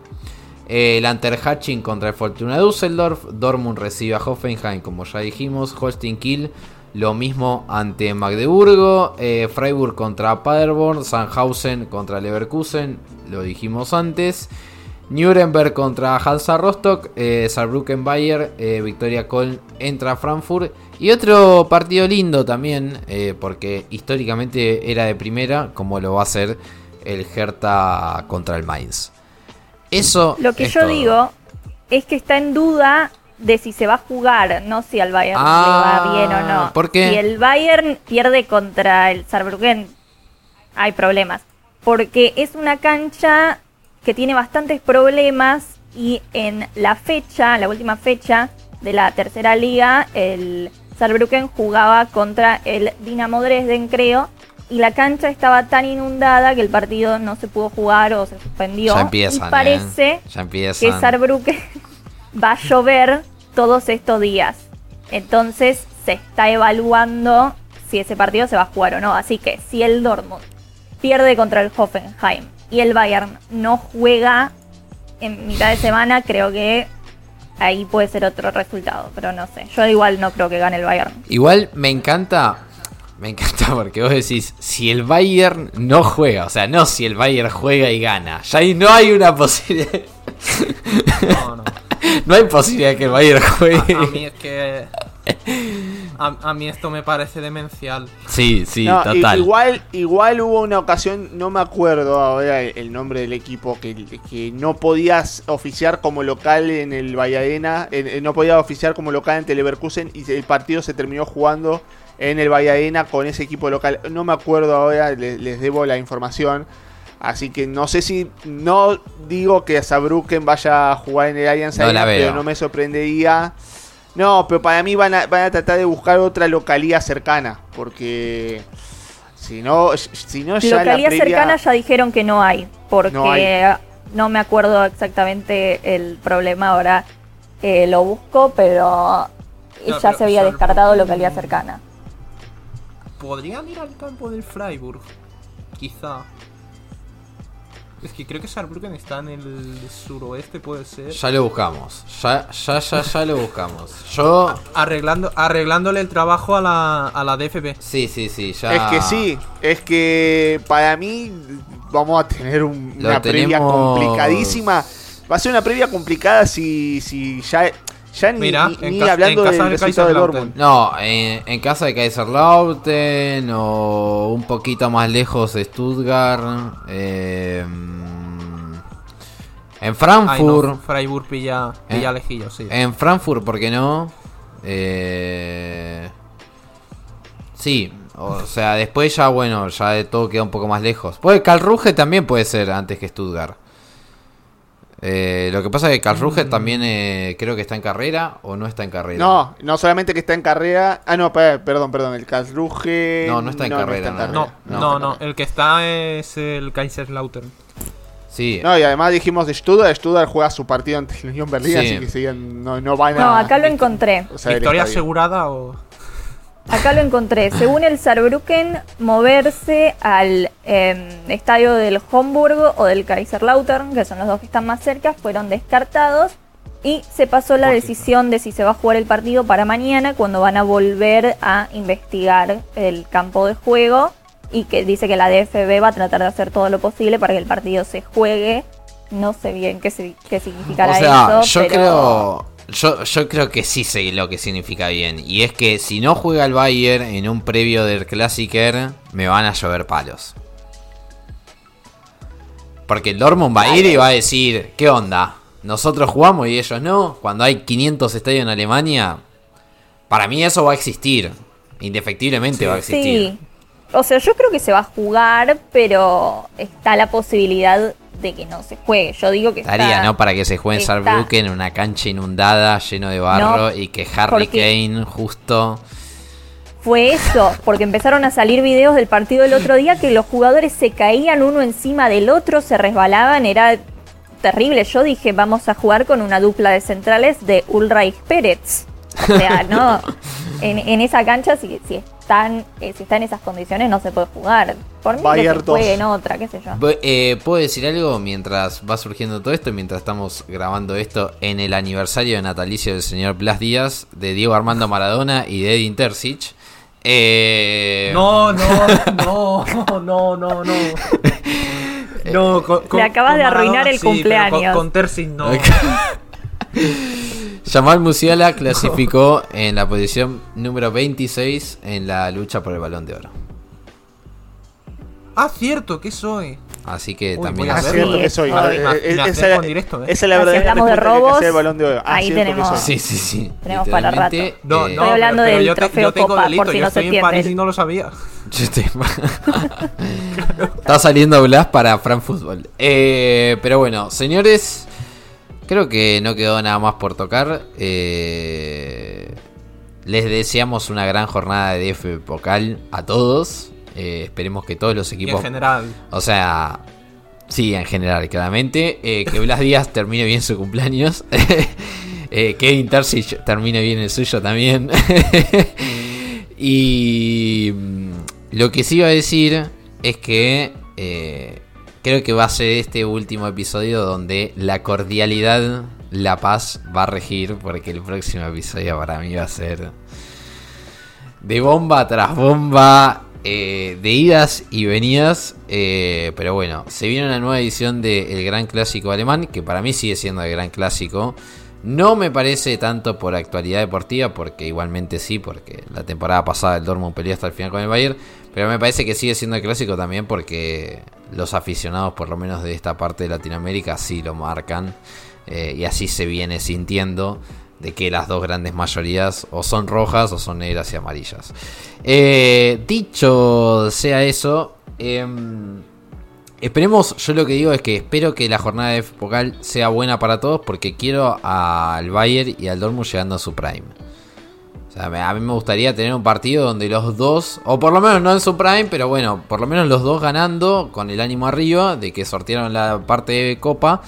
Eh, el Anterhaching contra el Fortuna Düsseldorf. Dortmund recibe a Hoffenheim, como ya dijimos. Holstein Kiel, lo mismo ante Magdeburgo. Eh, Freiburg contra Paderborn. Sandhausen contra Leverkusen, lo dijimos antes. Nuremberg contra Hansa Rostock. Eh, Saarbrücken Bayer. eh, Victoria Köln entra Frankfurt. Y otro partido lindo también, porque históricamente era de primera, como lo va a ser el Hertha contra el Mainz. Eso Lo que es yo todo. digo es que está en duda de si se va a jugar, no si al Bayern Ah, le va bien o no. ¿por qué? Si el Bayern pierde contra el Saarbrücken, hay problemas. Porque es una cancha que tiene bastantes problemas y en la fecha, la última fecha de la tercera liga, el Saarbrücken jugaba contra el Dinamo Dresden, creo, y la cancha estaba tan inundada que el partido no se pudo jugar o se suspendió. Ya empiezan, y parece ¿eh? Ya que empiezan. Saarbrücken <laughs> va a llover todos estos días. Entonces se está evaluando si ese partido se va a jugar o no. Así que si el Dortmund pierde contra el Hoffenheim y el Bayern no juega en mitad de semana, creo que ahí puede ser otro resultado, pero no sé. Yo igual no creo que gane el Bayern. Igual me encanta. Me encanta porque vos decís, si el Bayern no juega, o sea, no si el Bayern juega y gana, ya ahí no hay una posibilidad. No, no. <laughs> No hay posibilidad que el Bayern juegue. A, a mí es que. A, a mí esto me parece demencial. Sí, sí, No, total. igual, igual hubo una ocasión, no me acuerdo ahora el, el nombre del equipo, que, que no podías oficiar como local en el Valladena, en- en- no podía oficiar como local ante Leverkusen y el partido se terminó jugando en el Valladena con ese equipo local. No me acuerdo ahora, le- les, debo la información. Así que no sé si, no digo que Saarbrücken vaya a jugar en el Allianz No la Arena, pero no me sorprendería. No, pero para mí van a, van a tratar de buscar otra localía cercana, porque si no, si no ya la Localidad previa- cercana ya dijeron que no hay, porque No hay. no me acuerdo exactamente el problema ahora. eh, lo busco, pero Ya, ya pero se había descartado localidad cercana. ¿Podrían ir al campo del Freiburg? Quizá. Es que creo que Saarbrücken está en el suroeste, puede ser. Ya lo buscamos. Ya, ya, ya, ya lo buscamos. Yo. Arreglando, arreglándole el trabajo a la, a la DFB. Sí, sí, sí. Ya. Es que sí, es que para mí vamos a tener un- una previa complicadísima. Va a ser una previa complicada si, si ya, ya ni, Mira, ni- en hablando en del resultado. Dortmund. No, en, en casa de Kaiserlautern o un poquito más lejos de Stuttgart. eh, en Ay, no, Frankfurt. Freiburg pilla, pilla Eh. lejillo, sí. En Frankfurt, ¿por qué no? Eh, sí, o sea, después ya, bueno, ya de todo queda un poco más lejos. Puede, Karlsruhe también puede ser antes que Stuttgart. Eh, lo que pasa es que Karlsruhe también eh, creo que está en carrera o no está en carrera. No, no solamente que está en carrera. Ah, no, pe- perdón, perdón. El Karlsruhe. No, no está en carrera, está en no, carrera. no, no, no. no, El que está es el Kaiserslautern. Sí, No, y además dijimos de Stuttgart. Stuttgart juega su partido ante la Unión Berlín, Sí. así que siguen- no, no van a. No, acá lo encontré. o sea, el ¿Victoria asegurada o.? Acá lo encontré. Según el Saarbrücken, moverse al eh, estadio del Homburg o del Kaiserlautern, que son los dos que están más cerca, fueron descartados. Y se pasó la decisión de si se va a jugar el partido para mañana, cuando van a volver a investigar el campo de juego. Y que dice que la DFB va a tratar de hacer todo lo posible para que el partido se juegue. No sé bien qué, qué significará o sea, eso. yo pero creo. Yo, yo creo que sí sé lo que significa bien. Y es que si no juega el Bayern en un previo del Classicer, me van a llover palos. Porque el Dortmund va a ir y va a decir, ¿qué onda? Nosotros jugamos y ellos no. Cuando hay 500 estadios en Alemania, para mí eso va a existir. Indefectiblemente va a existir. Sí. O sea, yo creo que se va a jugar, pero está la posibilidad de que no se juegue. Yo digo que Estaría, está- ¿no? Para que se juegue en Saarbrücken en una cancha inundada, lleno de barro No, y que Harry Kane justo... Fue eso, porque empezaron a salir videos del partido del otro día que los jugadores se caían uno encima del otro, se resbalaban, era terrible. Yo dije, vamos a jugar con una dupla de centrales de Ulreich Pérez. O sea, no, <laughs> en, en esa cancha si, si están eh, si está en esas condiciones no se puede jugar. Por mí que se juegue 2. en otra, qué sé yo. Eh, ¿Puedo decir algo mientras va surgiendo todo esto? Mientras estamos grabando esto en el aniversario de natalicio del señor Blas Díaz, de Diego Armando Maradona y de Edin Terzic. Eh, No, no, no, no, no, no. <laughs> No, con, Le acabas de arruinar el sí, cumpleaños. Con, con Terzic no. <laughs> <laughs> Jamal Musiala <laughs> clasificó en la posición número 26 en la lucha por el balón de oro. Ah, cierto, ¿qué soy? Así que Uy, también Ah, cierto que soy. Ah, Eh, me- eh, esa, es la- directo, ¿eh? esa es la Ah, si verdadera hablamos de que robos, el balón de oro. Ah, ahí que tenemos- soy. Sí, sí, sí. Tenemos para rato. No, no, hablando pero, pero del yo, te- trofeo yo tengo Copa, por delito, si yo no se estoy en París y no lo sabía. <laughs> Estoy- <laughs> Está saliendo Blas para Fran Fútbol. Eh, pero bueno, señores, creo que no quedó nada más por tocar. Eh, les deseamos una gran jornada de DF Pocal a todos. Eh, esperemos que todos los Y equipos... en general. O sea, sí, en general, claramente. Eh, que Blas Díaz termine bien su cumpleaños. <laughs> Kevin Terzic termine bien el suyo también. <laughs> y mm, lo que sí iba a decir es que eh, creo que va a ser este último episodio donde la cordialidad, la paz va a regir, porque el próximo episodio para mí va a ser de bomba tras bomba, eh, de idas y venidas. eh, pero bueno, se viene una nueva edición del Gran Clásico Alemán, que para mí sigue siendo el Gran Clásico. No me parece tanto por actualidad deportiva, porque igualmente sí, porque la temporada pasada el Dortmund peleó hasta el final con el Bayern. Pero me parece que sigue siendo el clásico también porque los aficionados, por lo menos de esta parte de Latinoamérica, sí lo marcan. eh, y así se viene sintiendo de que las dos grandes mayorías o son rojas o son negras y amarillas. Eh, dicho sea eso, em, esperemos, yo lo que digo es que espero que la jornada de Pokal sea buena para todos porque quiero al Bayern y al Dortmund llegando a su prime. A mí me gustaría tener un partido donde los dos, o por lo menos no en su prime, pero bueno, por lo menos los dos ganando con el ánimo arriba de que sortearon la parte de Copa.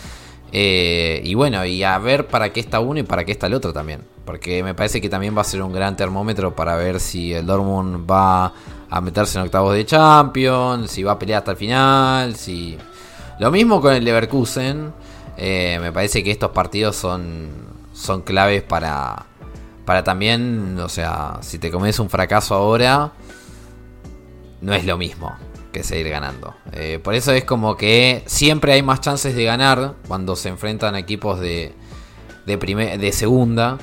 Eh, y bueno, y a ver para qué está uno y para qué está el otro también. Porque me parece que también va a ser un gran termómetro para ver si el Dortmund va a meterse en octavos de Champions, si va a pelear hasta el final, si... Lo mismo con el Leverkusen. eh, me parece que estos partidos son, son claves para, para también, o sea, si te comes un fracaso ahora, no es lo mismo que seguir ganando. Eh, por eso es como que siempre hay más chances de ganar cuando se enfrentan a equipos de, de, de segunda.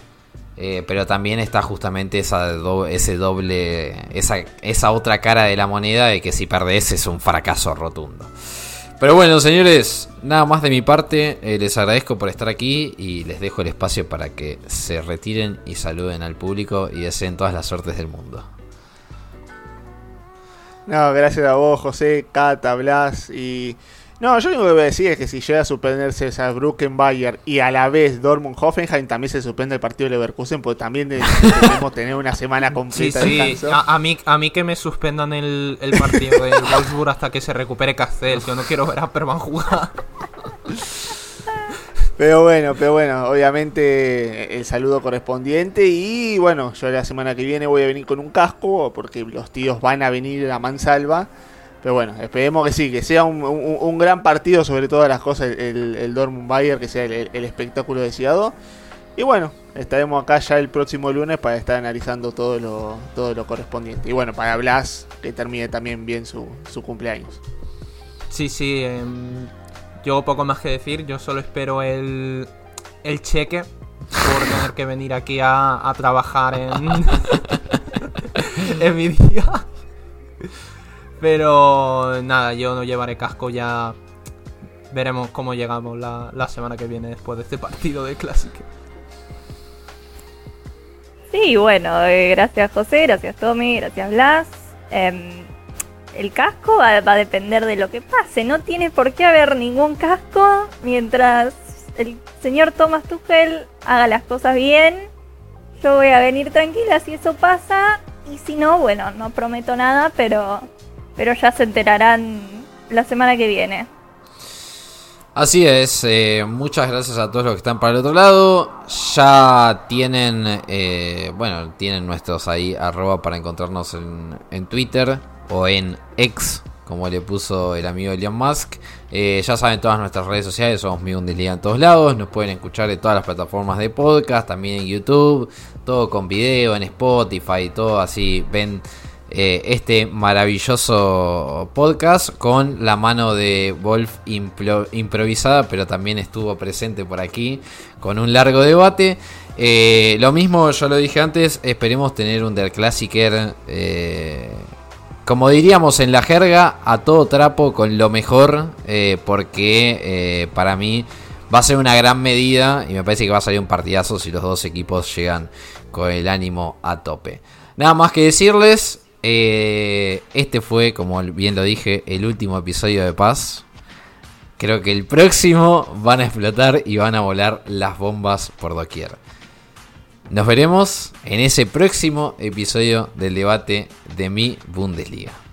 eh, pero también está justamente esa ese doble, esa, esa otra cara de la moneda de que si perdés es un fracaso rotundo. Pero bueno, señores, nada más de mi parte. eh, les agradezco por estar aquí y les dejo el espacio para que se retiren y saluden al público y deseen todas las suertes del mundo. No, gracias a vos, José, Cata, Blas y... No, yo lo único que voy a decir es que si llega a suspenderse esa Brooklyn Bayer y a la vez Dortmund Hoffenheim también se suspende el partido de Leverkusen porque también de- debemos tener una semana Sí, completa de sí. descanso. A, a mí, a mí que me suspendan el, el partido del Wolfsburg hasta que se recupere Castel. Yo no quiero ver a Perman jugar. Pero bueno, pero bueno, obviamente el saludo correspondiente y bueno, yo la semana que viene voy a venir con un casco porque los tíos van a venir a mansalva. Pero bueno, esperemos que sí, que sea un, un- gran partido sobre todas las cosas, el, el Dortmund Bayer, que sea el, el espectáculo deseado. Y bueno, estaremos acá ya el próximo lunes para estar analizando todo lo, todo lo correspondiente. Y bueno, para Blas, que termine también bien su, su cumpleaños. Sí, sí. em, yo poco más que decir. Yo solo espero el, el cheque por tener que venir aquí a, a trabajar en, <laughs> en mi día. Pero nada, yo no llevaré casco ya. Veremos cómo llegamos la, la semana que viene después de este partido de Clásico. Sí, bueno, eh, gracias José, gracias Tommy, gracias Blas. Em, el casco va, va a depender de lo que pase. No tiene por qué haber ningún casco mientras el señor Thomas Tuchel haga las cosas bien. Yo voy a venir tranquila si eso pasa. Y si no, bueno, no prometo nada, pero, pero ya se enterarán la semana que viene. Así es, eh, muchas gracias a todos los que están para el otro lado. Ya tienen, eh, bueno, tienen nuestros ahí arroba para encontrarnos en, en Twitter o en X, como le puso el amigo Elon Musk. Eh, ya saben todas nuestras redes sociales, somos Mi Bundesliga en todos lados. Nos pueden escuchar en todas las plataformas de podcast, también en YouTube, todo con video, en Spotify, todo así. Ven eh, este maravilloso podcast con la mano de Wolf improvisada, pero también estuvo presente por aquí con un largo debate. Eh, lo mismo, yo lo dije antes, esperemos tener un Der Klassiker, eh, como diríamos en la jerga, a todo trapo con lo mejor, porque para mí va a ser una gran medida y me parece que va a salir un partidazo si los dos equipos llegan con el ánimo a tope. Nada más que decirles, eh, este fue, como bien lo dije, el último episodio de Paz. Creo que el próximo van a explotar y van a volar las bombas por doquier. Nos veremos en ese próximo episodio del debate de mi Bundesliga.